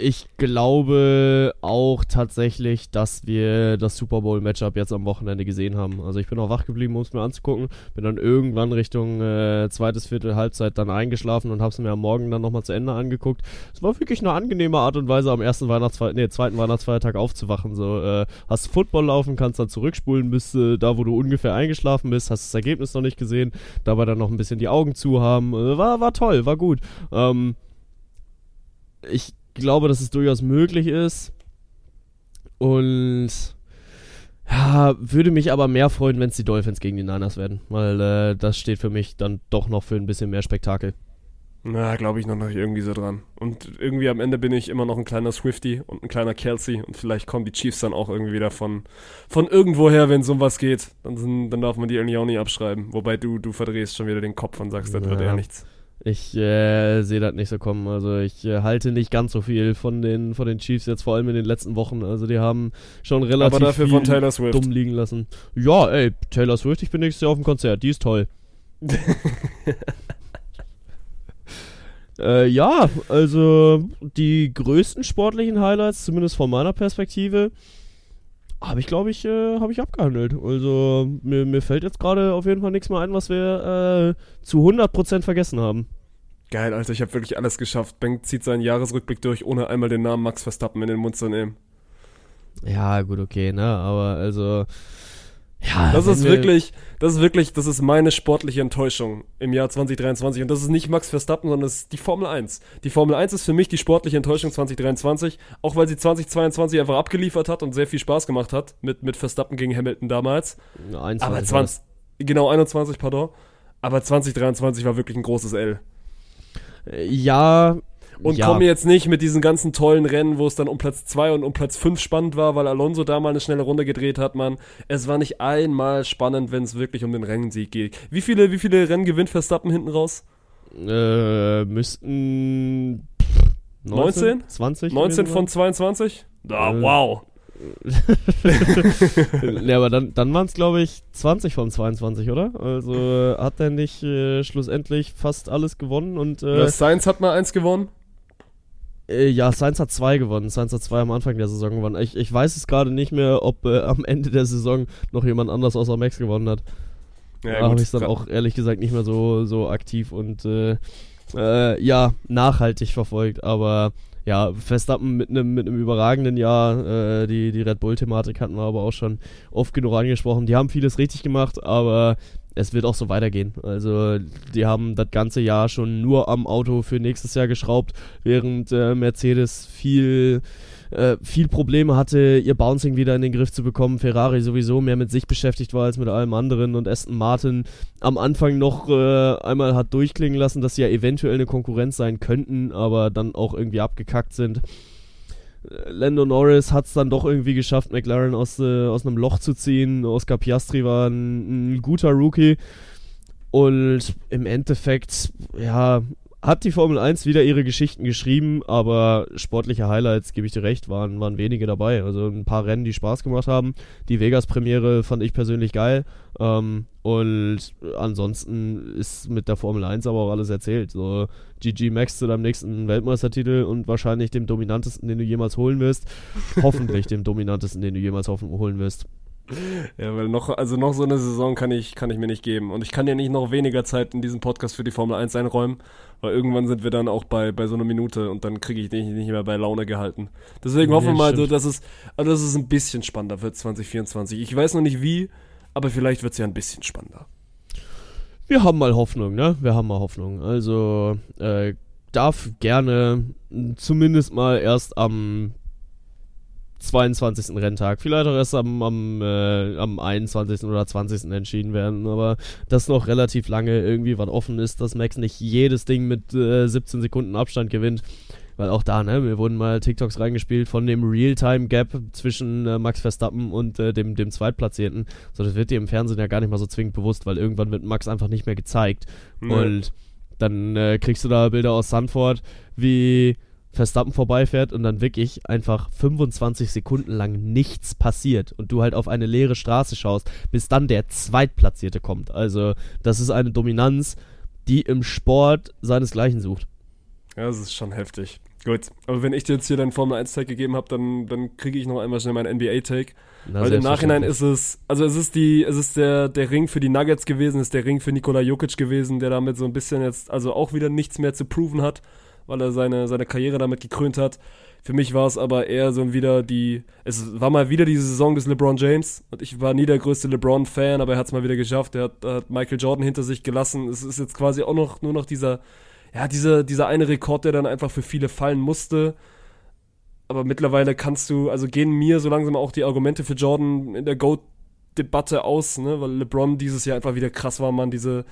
ich glaube auch tatsächlich, dass wir das Super Bowl Matchup jetzt am Wochenende gesehen haben. Also ich bin auch wach geblieben, um es mir anzugucken. Bin dann irgendwann Richtung äh, zweites Viertel Halbzeit dann eingeschlafen und habe es mir am Morgen dann nochmal zu Ende angeguckt. Es war wirklich eine angenehme Art und Weise, am ersten Weihnachtsfeiertag, nee, zweiten Weihnachtsfeiertag aufzuwachen. So, äh, hast Football laufen, kannst dann zurückspulen, bis äh, da, wo du ungefähr eingeschlafen bist, hast das Ergebnis noch nicht gesehen, dabei dann noch ein bisschen die Augen zu haben. Äh, war, war toll, war gut. Ähm, ich glaube, dass es durchaus möglich ist. Und ja, würde mich aber mehr freuen, wenn es die Dolphins gegen die Niners werden, weil äh, das steht für mich dann doch noch für ein bisschen mehr Spektakel. Na, glaube ich noch nicht irgendwie so dran. Und irgendwie am Ende bin ich immer noch ein kleiner Swifty und ein kleiner Kelsey und vielleicht kommen die Chiefs dann auch irgendwie wieder von, von irgendwoher, wenn es um was geht. Dann, sind, dann darf man die irgendwie auch nicht abschreiben. Wobei du, du verdrehst schon wieder den Kopf und sagst, das wird Ja. eher nichts. Ich äh, sehe das nicht so kommen. Also ich äh, halte nicht ganz so viel von den, von den Chiefs jetzt vor allem in den letzten Wochen. Also die haben schon relativ Aber dafür viel von Taylor Swift. dumm liegen lassen. Ja, ey, Taylor Swift, ich bin nächstes Jahr auf dem Konzert. Die ist toll. Äh, ja, also die größten sportlichen Highlights, zumindest von meiner Perspektive, habe ich, glaube ich, äh, habe ich abgehandelt. Also mir, mir fällt jetzt gerade auf jeden Fall nichts mehr ein, was wir äh, zu 100% vergessen haben. Geil, Alter, ich habe wirklich alles geschafft. Bengt zieht seinen Jahresrückblick durch, ohne einmal den Namen Max Verstappen in den Mund zu nehmen. Ja, gut, okay, ne, aber also ja, Das ist wir- wirklich, das ist wirklich, das ist meine sportliche Enttäuschung im Jahr 2023. Und das ist nicht Max Verstappen, sondern das ist die Formel 1. Die Formel 1 ist für mich die sportliche Enttäuschung 2023, auch weil sie 2022 einfach abgeliefert hat und sehr viel Spaß gemacht hat mit, mit Verstappen gegen Hamilton damals. 21 Aber war 20, genau 21, pardon. Aber 2023 war wirklich ein großes L. Äh, Ja. Und ja. komm jetzt nicht mit diesen ganzen tollen Rennen, wo es dann um Platz 2 und um Platz 5 spannend war, weil Alonso da mal eine schnelle Runde gedreht hat, Mann. Es war nicht einmal spannend, wenn es wirklich um den Rennsieg geht. Wie viele, wie viele Rennen gewinnt Verstappen hinten raus? Äh, müssten 19? 20? 19 gewesen von 22? Ah, Äh. wow. ne, aber dann, dann waren es, glaube ich, 20 von 22, oder? Also äh, hat er nicht äh, schlussendlich fast alles gewonnen und äh, Ja, Sainz hat mal eins gewonnen. Äh, ja, Sainz hat zwei gewonnen. Sainz hat zwei am Anfang der Saison gewonnen. Ich, ich weiß es gerade nicht mehr, ob äh, am Ende der Saison noch jemand anders außer Max gewonnen hat. da habe ich es dann auch ehrlich gesagt nicht mehr so, so aktiv und äh, äh, ja, nachhaltig verfolgt. Aber ja, Verstappen mit einem mit überragenden Jahr. Äh, die, die Red Bull-Thematik hatten wir aber auch schon oft genug angesprochen. Die haben vieles richtig gemacht, aber es wird auch so weitergehen. Also, die haben das ganze Jahr schon nur am Auto für nächstes Jahr geschraubt, während äh, Mercedes viel äh, viel Probleme hatte, ihr Bouncing wieder in den Griff zu bekommen. Ferrari sowieso mehr mit sich beschäftigt war als mit allem anderen und Aston Martin am Anfang noch äh, einmal hat durchklingen lassen, dass sie ja eventuell eine Konkurrenz sein könnten, aber dann auch irgendwie abgekackt sind. Lando Norris hat es dann doch irgendwie geschafft, McLaren aus, äh, aus einem Loch zu ziehen. Oscar Piastri war ein, ein guter Rookie. Und im Endeffekt, ja, hat die Formel 1 wieder ihre Geschichten geschrieben, aber sportliche Highlights, gebe ich dir recht, waren, waren wenige dabei. Also ein paar Rennen, die Spaß gemacht haben. Die Vegas-Premiere fand ich persönlich geil. Ähm, und ansonsten ist mit der Formel 1 aber auch alles erzählt. So GG Max zu deinem nächsten Weltmeistertitel und wahrscheinlich dem dominantesten, den du jemals holen wirst. Hoffentlich dem dominantesten, den du jemals hoffen, holen wirst. Ja, weil noch, also noch so eine Saison kann ich, kann ich mir nicht geben. Und ich kann ja nicht noch weniger Zeit in diesem Podcast für die Formel 1 einräumen, weil irgendwann sind wir dann auch bei, bei so einer Minute und dann kriege ich dich nicht mehr bei Laune gehalten. Deswegen Ja, hoffen wir mal, so, dass es, also dass es ein bisschen spannender wird 2024. Ich weiß noch nicht wie, aber vielleicht wird es ja ein bisschen spannender. Wir haben mal Hoffnung, ne? Wir haben mal Hoffnung. Also, äh, darf gerne zumindest mal erst am 22. Renntag, vielleicht auch erst am, am, äh, am 21. oder 20. entschieden werden, aber dass noch relativ lange irgendwie was offen ist, dass Max nicht jedes Ding mit äh, 17 Sekunden Abstand gewinnt. Weil auch da, ne, mir wurden mal TikToks reingespielt von dem Realtime-Gap zwischen äh, Max Verstappen und äh, dem, dem Zweitplatzierten. So, das wird dir im Fernsehen ja gar nicht mal so zwingend bewusst, weil irgendwann wird Max einfach nicht mehr gezeigt. Nee. Und dann äh, kriegst du da Bilder aus Sanford, wie Verstappen vorbeifährt und dann wirklich einfach 25 Sekunden lang nichts passiert und du halt auf eine leere Straße schaust, bis dann der Zweitplatzierte kommt. Also, das ist eine Dominanz, die im Sport seinesgleichen sucht. Ja, das ist schon heftig. Gut, aber wenn ich dir jetzt hier deinen Formel 1-Tag gegeben habe, dann, dann kriege ich noch einmal schnell meinen NBA-Take. Weil im Nachhinein ist es, also es ist die, es ist der, der Ring für die Nuggets gewesen, es ist der Ring für Nikola Jokic gewesen, der damit so ein bisschen jetzt, also auch wieder nichts mehr zu proven hat, weil er seine, seine Karriere damit gekrönt hat. Für mich war es aber eher so wieder die, es war mal wieder die Saison des LeBron James und ich war nie der größte LeBron-Fan, aber er hat es mal wieder geschafft, er hat, hat Michael Jordan hinter sich gelassen. Es ist jetzt quasi auch noch, nur noch dieser, ja, dieser, dieser eine Rekord, der dann einfach für viele fallen musste aber mittlerweile kannst du, also gehen mir so langsam auch die Argumente für Jordan in der GOAT-Debatte aus, ne, weil LeBron dieses Jahr einfach wieder krass war, man, diese,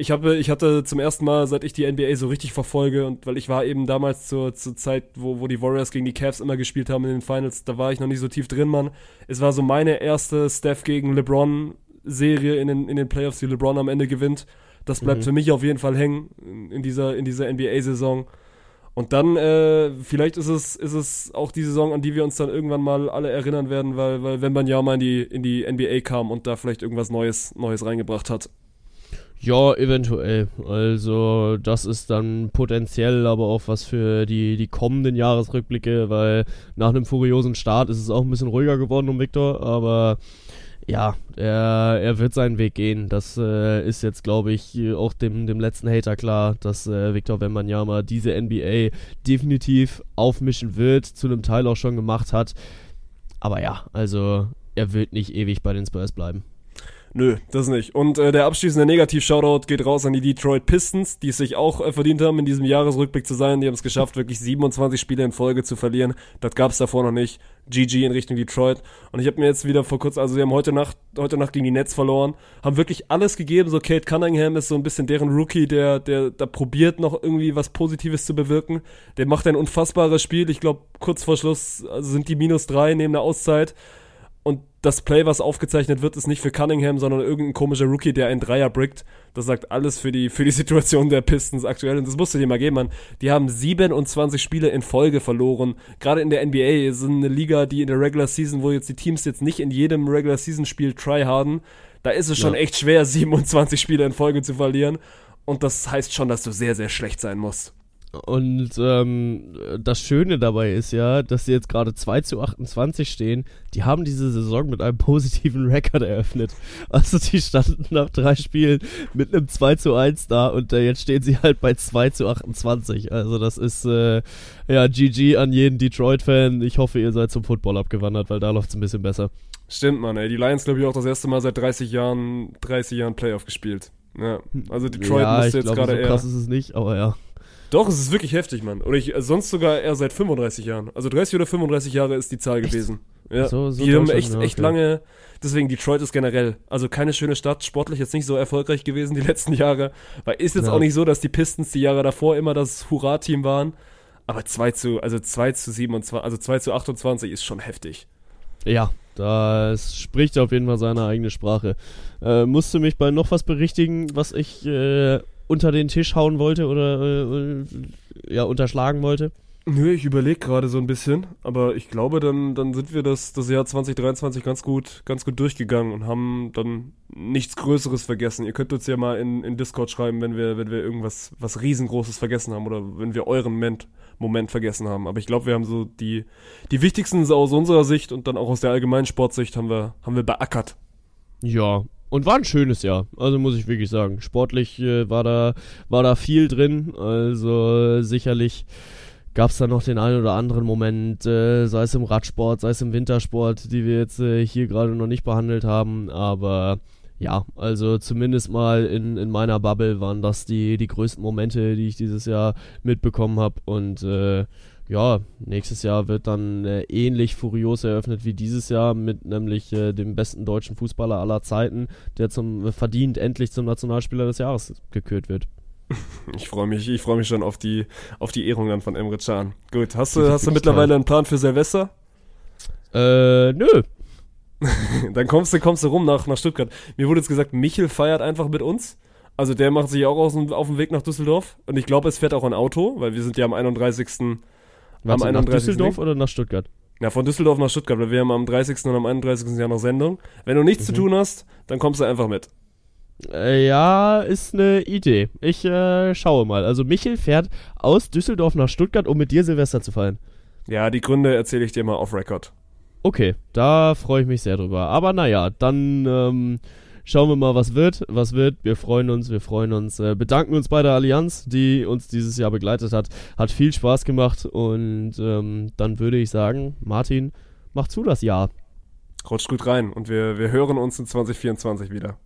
ich habe, ich hatte zum ersten Mal, seit ich die NBA so richtig verfolge und weil ich war eben damals zur, zur Zeit, wo, wo die Warriors gegen die Cavs immer gespielt haben in den Finals, da war ich noch nicht so tief drin, Mann. Es war so meine erste Steph gegen LeBron Serie in den, in den Playoffs, die LeBron am Ende gewinnt. Das bleibt Mhm. für mich auf jeden Fall hängen in, in dieser, in dieser NBA-Saison. Und dann, äh, vielleicht ist es, ist es auch die Saison, an die wir uns dann irgendwann mal alle erinnern werden, weil, weil wenn man ja mal in die, in die NBA kam und da vielleicht irgendwas Neues, Neues reingebracht hat. Ja, eventuell. Also, das ist dann potenziell aber auch was für die, die kommenden Jahresrückblicke, weil nach einem furiosen Start ist es auch ein bisschen ruhiger geworden um Victor, aber ja, er, er wird seinen Weg gehen. Das äh, ist jetzt, glaube ich, auch dem, dem letzten Hater klar, dass äh, Victor Wembanyama diese NBA definitiv aufmischen wird, zu einem Teil auch schon gemacht hat. Aber ja, also er wird nicht ewig bei den Spurs bleiben. Nö, das nicht. Und äh, der abschließende Negativ-Shoutout geht raus an die Detroit Pistons, die es sich auch äh, verdient haben, in diesem Jahresrückblick zu sein. Die haben es geschafft, wirklich 27 Spiele in Folge zu verlieren. Das gab es davor noch nicht. GG in Richtung Detroit. Und ich habe mir jetzt wieder vor kurzem, also sie haben heute Nacht, heute Nacht gegen die Nets verloren, haben wirklich alles gegeben. So Kate Cunningham ist so ein bisschen deren Rookie, der, der da probiert noch irgendwie was Positives zu bewirken. Der macht ein unfassbares Spiel. Ich glaube, kurz vor Schluss also sind die minus drei neben der Auszeit. Das Play, was aufgezeichnet wird, ist nicht für Cunningham, sondern irgendein komischer Rookie, der einen Dreier brickt. Das sagt alles für die, für die Situation der Pistons aktuell. Und das musst du dir mal geben, Mann. Die haben 27 Spiele in Folge verloren. Gerade in der NBA ist eine Liga, die in der Regular Season, wo jetzt die Teams jetzt nicht in jedem Regular Season Spiel tryharden, da ist es schon Ja. echt schwer, 27 Spiele in Folge zu verlieren. Und das heißt schon, dass du sehr, sehr schlecht sein musst. Und ähm, das Schöne dabei ist ja, dass sie jetzt gerade 2 zu 28 stehen. Die haben diese Saison mit einem positiven Rekord eröffnet. Also die standen nach drei Spielen mit einem 2 zu 1 da und äh, jetzt stehen sie halt bei 2 zu 28. Also das ist äh, ja GG an jeden Detroit-Fan. Ich hoffe, ihr seid zum Football abgewandert, weil da läuft es ein bisschen besser. Stimmt, Mann, ey. Die Lions, glaube ich, auch das erste Mal seit 30 Jahren, 30 Jahren Playoff gespielt. Ja. Also Detroit ja, müsste ich jetzt gerade so eher. krass ist es nicht, aber ja. Doch, es ist wirklich heftig, Mann. Oder ich, äh, sonst sogar eher seit 35 Jahren. Also 30 oder 35 Jahre ist die Zahl gewesen. Ja. So- so die haben echt, echt okay. lange. Deswegen Detroit ist generell, also keine schöne Stadt, sportlich jetzt nicht so erfolgreich gewesen die letzten Jahre. Weil ist jetzt Ja. auch nicht so, dass die Pistons die Jahre davor immer das Hurra-Team waren. Aber 2 zu, also 2 zu 27, also 2 zu 28 ist schon heftig. Ja, das spricht auf jeden Fall seine eigene Sprache. Äh, musst du mich bei noch was berichtigen, was ich äh, unter den Tisch hauen wollte oder äh, ja, unterschlagen wollte? Nö, ich überlege gerade so ein bisschen, aber ich glaube, dann, dann sind wir das, das Jahr 2023 ganz gut, ganz gut durchgegangen und haben dann nichts Größeres vergessen. Ihr könnt uns ja mal in, in Discord schreiben, wenn wir, wenn wir irgendwas was riesengroßes vergessen haben oder wenn wir euren Moment, Moment vergessen haben. Aber ich glaube, wir haben so die, die wichtigsten aus unserer Sicht und dann auch aus der allgemeinen Sportsicht haben wir, haben wir beackert. Ja, und war ein schönes Jahr. Also muss ich wirklich sagen. Sportlich äh, war da war da viel drin. Also äh, sicherlich gab es da noch den einen oder anderen Moment, äh, sei es im Radsport, sei es im Wintersport, die wir jetzt äh, hier gerade noch nicht behandelt haben. Aber ja, also zumindest mal in, in meiner Bubble waren das die, die größten Momente, die ich dieses Jahr mitbekommen habe. Und äh, ja, nächstes Jahr wird dann äh, ähnlich furios eröffnet wie dieses Jahr mit nämlich äh, dem besten deutschen Fußballer aller Zeiten, der zum äh, verdient endlich zum Nationalspieler des Jahres gekürt wird. Ich freue mich, ich freue mich schon auf die, auf die Ehrung dann von Emre Can. Gut, hast du, hast du mittlerweile einen Plan für Silvester? Äh, nö. Dann kommst du, kommst du rum nach, nach Stuttgart. Mir wurde jetzt gesagt, Michel feiert einfach mit uns. Also der macht sich auch aus, auf dem Weg nach Düsseldorf. Und ich glaube, es fährt auch ein Auto, weil wir sind ja am 31. Warte, am nach 31. Düsseldorf oder nach Stuttgart? Ja, von Düsseldorf nach Stuttgart, weil wir haben am 30. und am 31. Jahr noch Sendung. Wenn du nichts zu tun hast, dann kommst du einfach mit. Äh, ja, ist eine Idee. Ich äh, schaue mal. Also Michel fährt aus Düsseldorf nach Stuttgart, um mit dir Silvester zu feiern. Ja, die Gründe erzähle ich dir mal off Record. Okay, da freue ich mich sehr drüber. Aber naja, dann ähm, schauen wir mal, was wird. Was wird. Wir freuen uns, wir freuen uns. Äh, bedanken uns bei der Allianz, die uns dieses Jahr begleitet hat. Hat viel Spaß gemacht und ähm, dann würde ich sagen, Martin, mach zu das Jahr. Rutscht gut rein und wir, wir hören uns in 2024 wieder.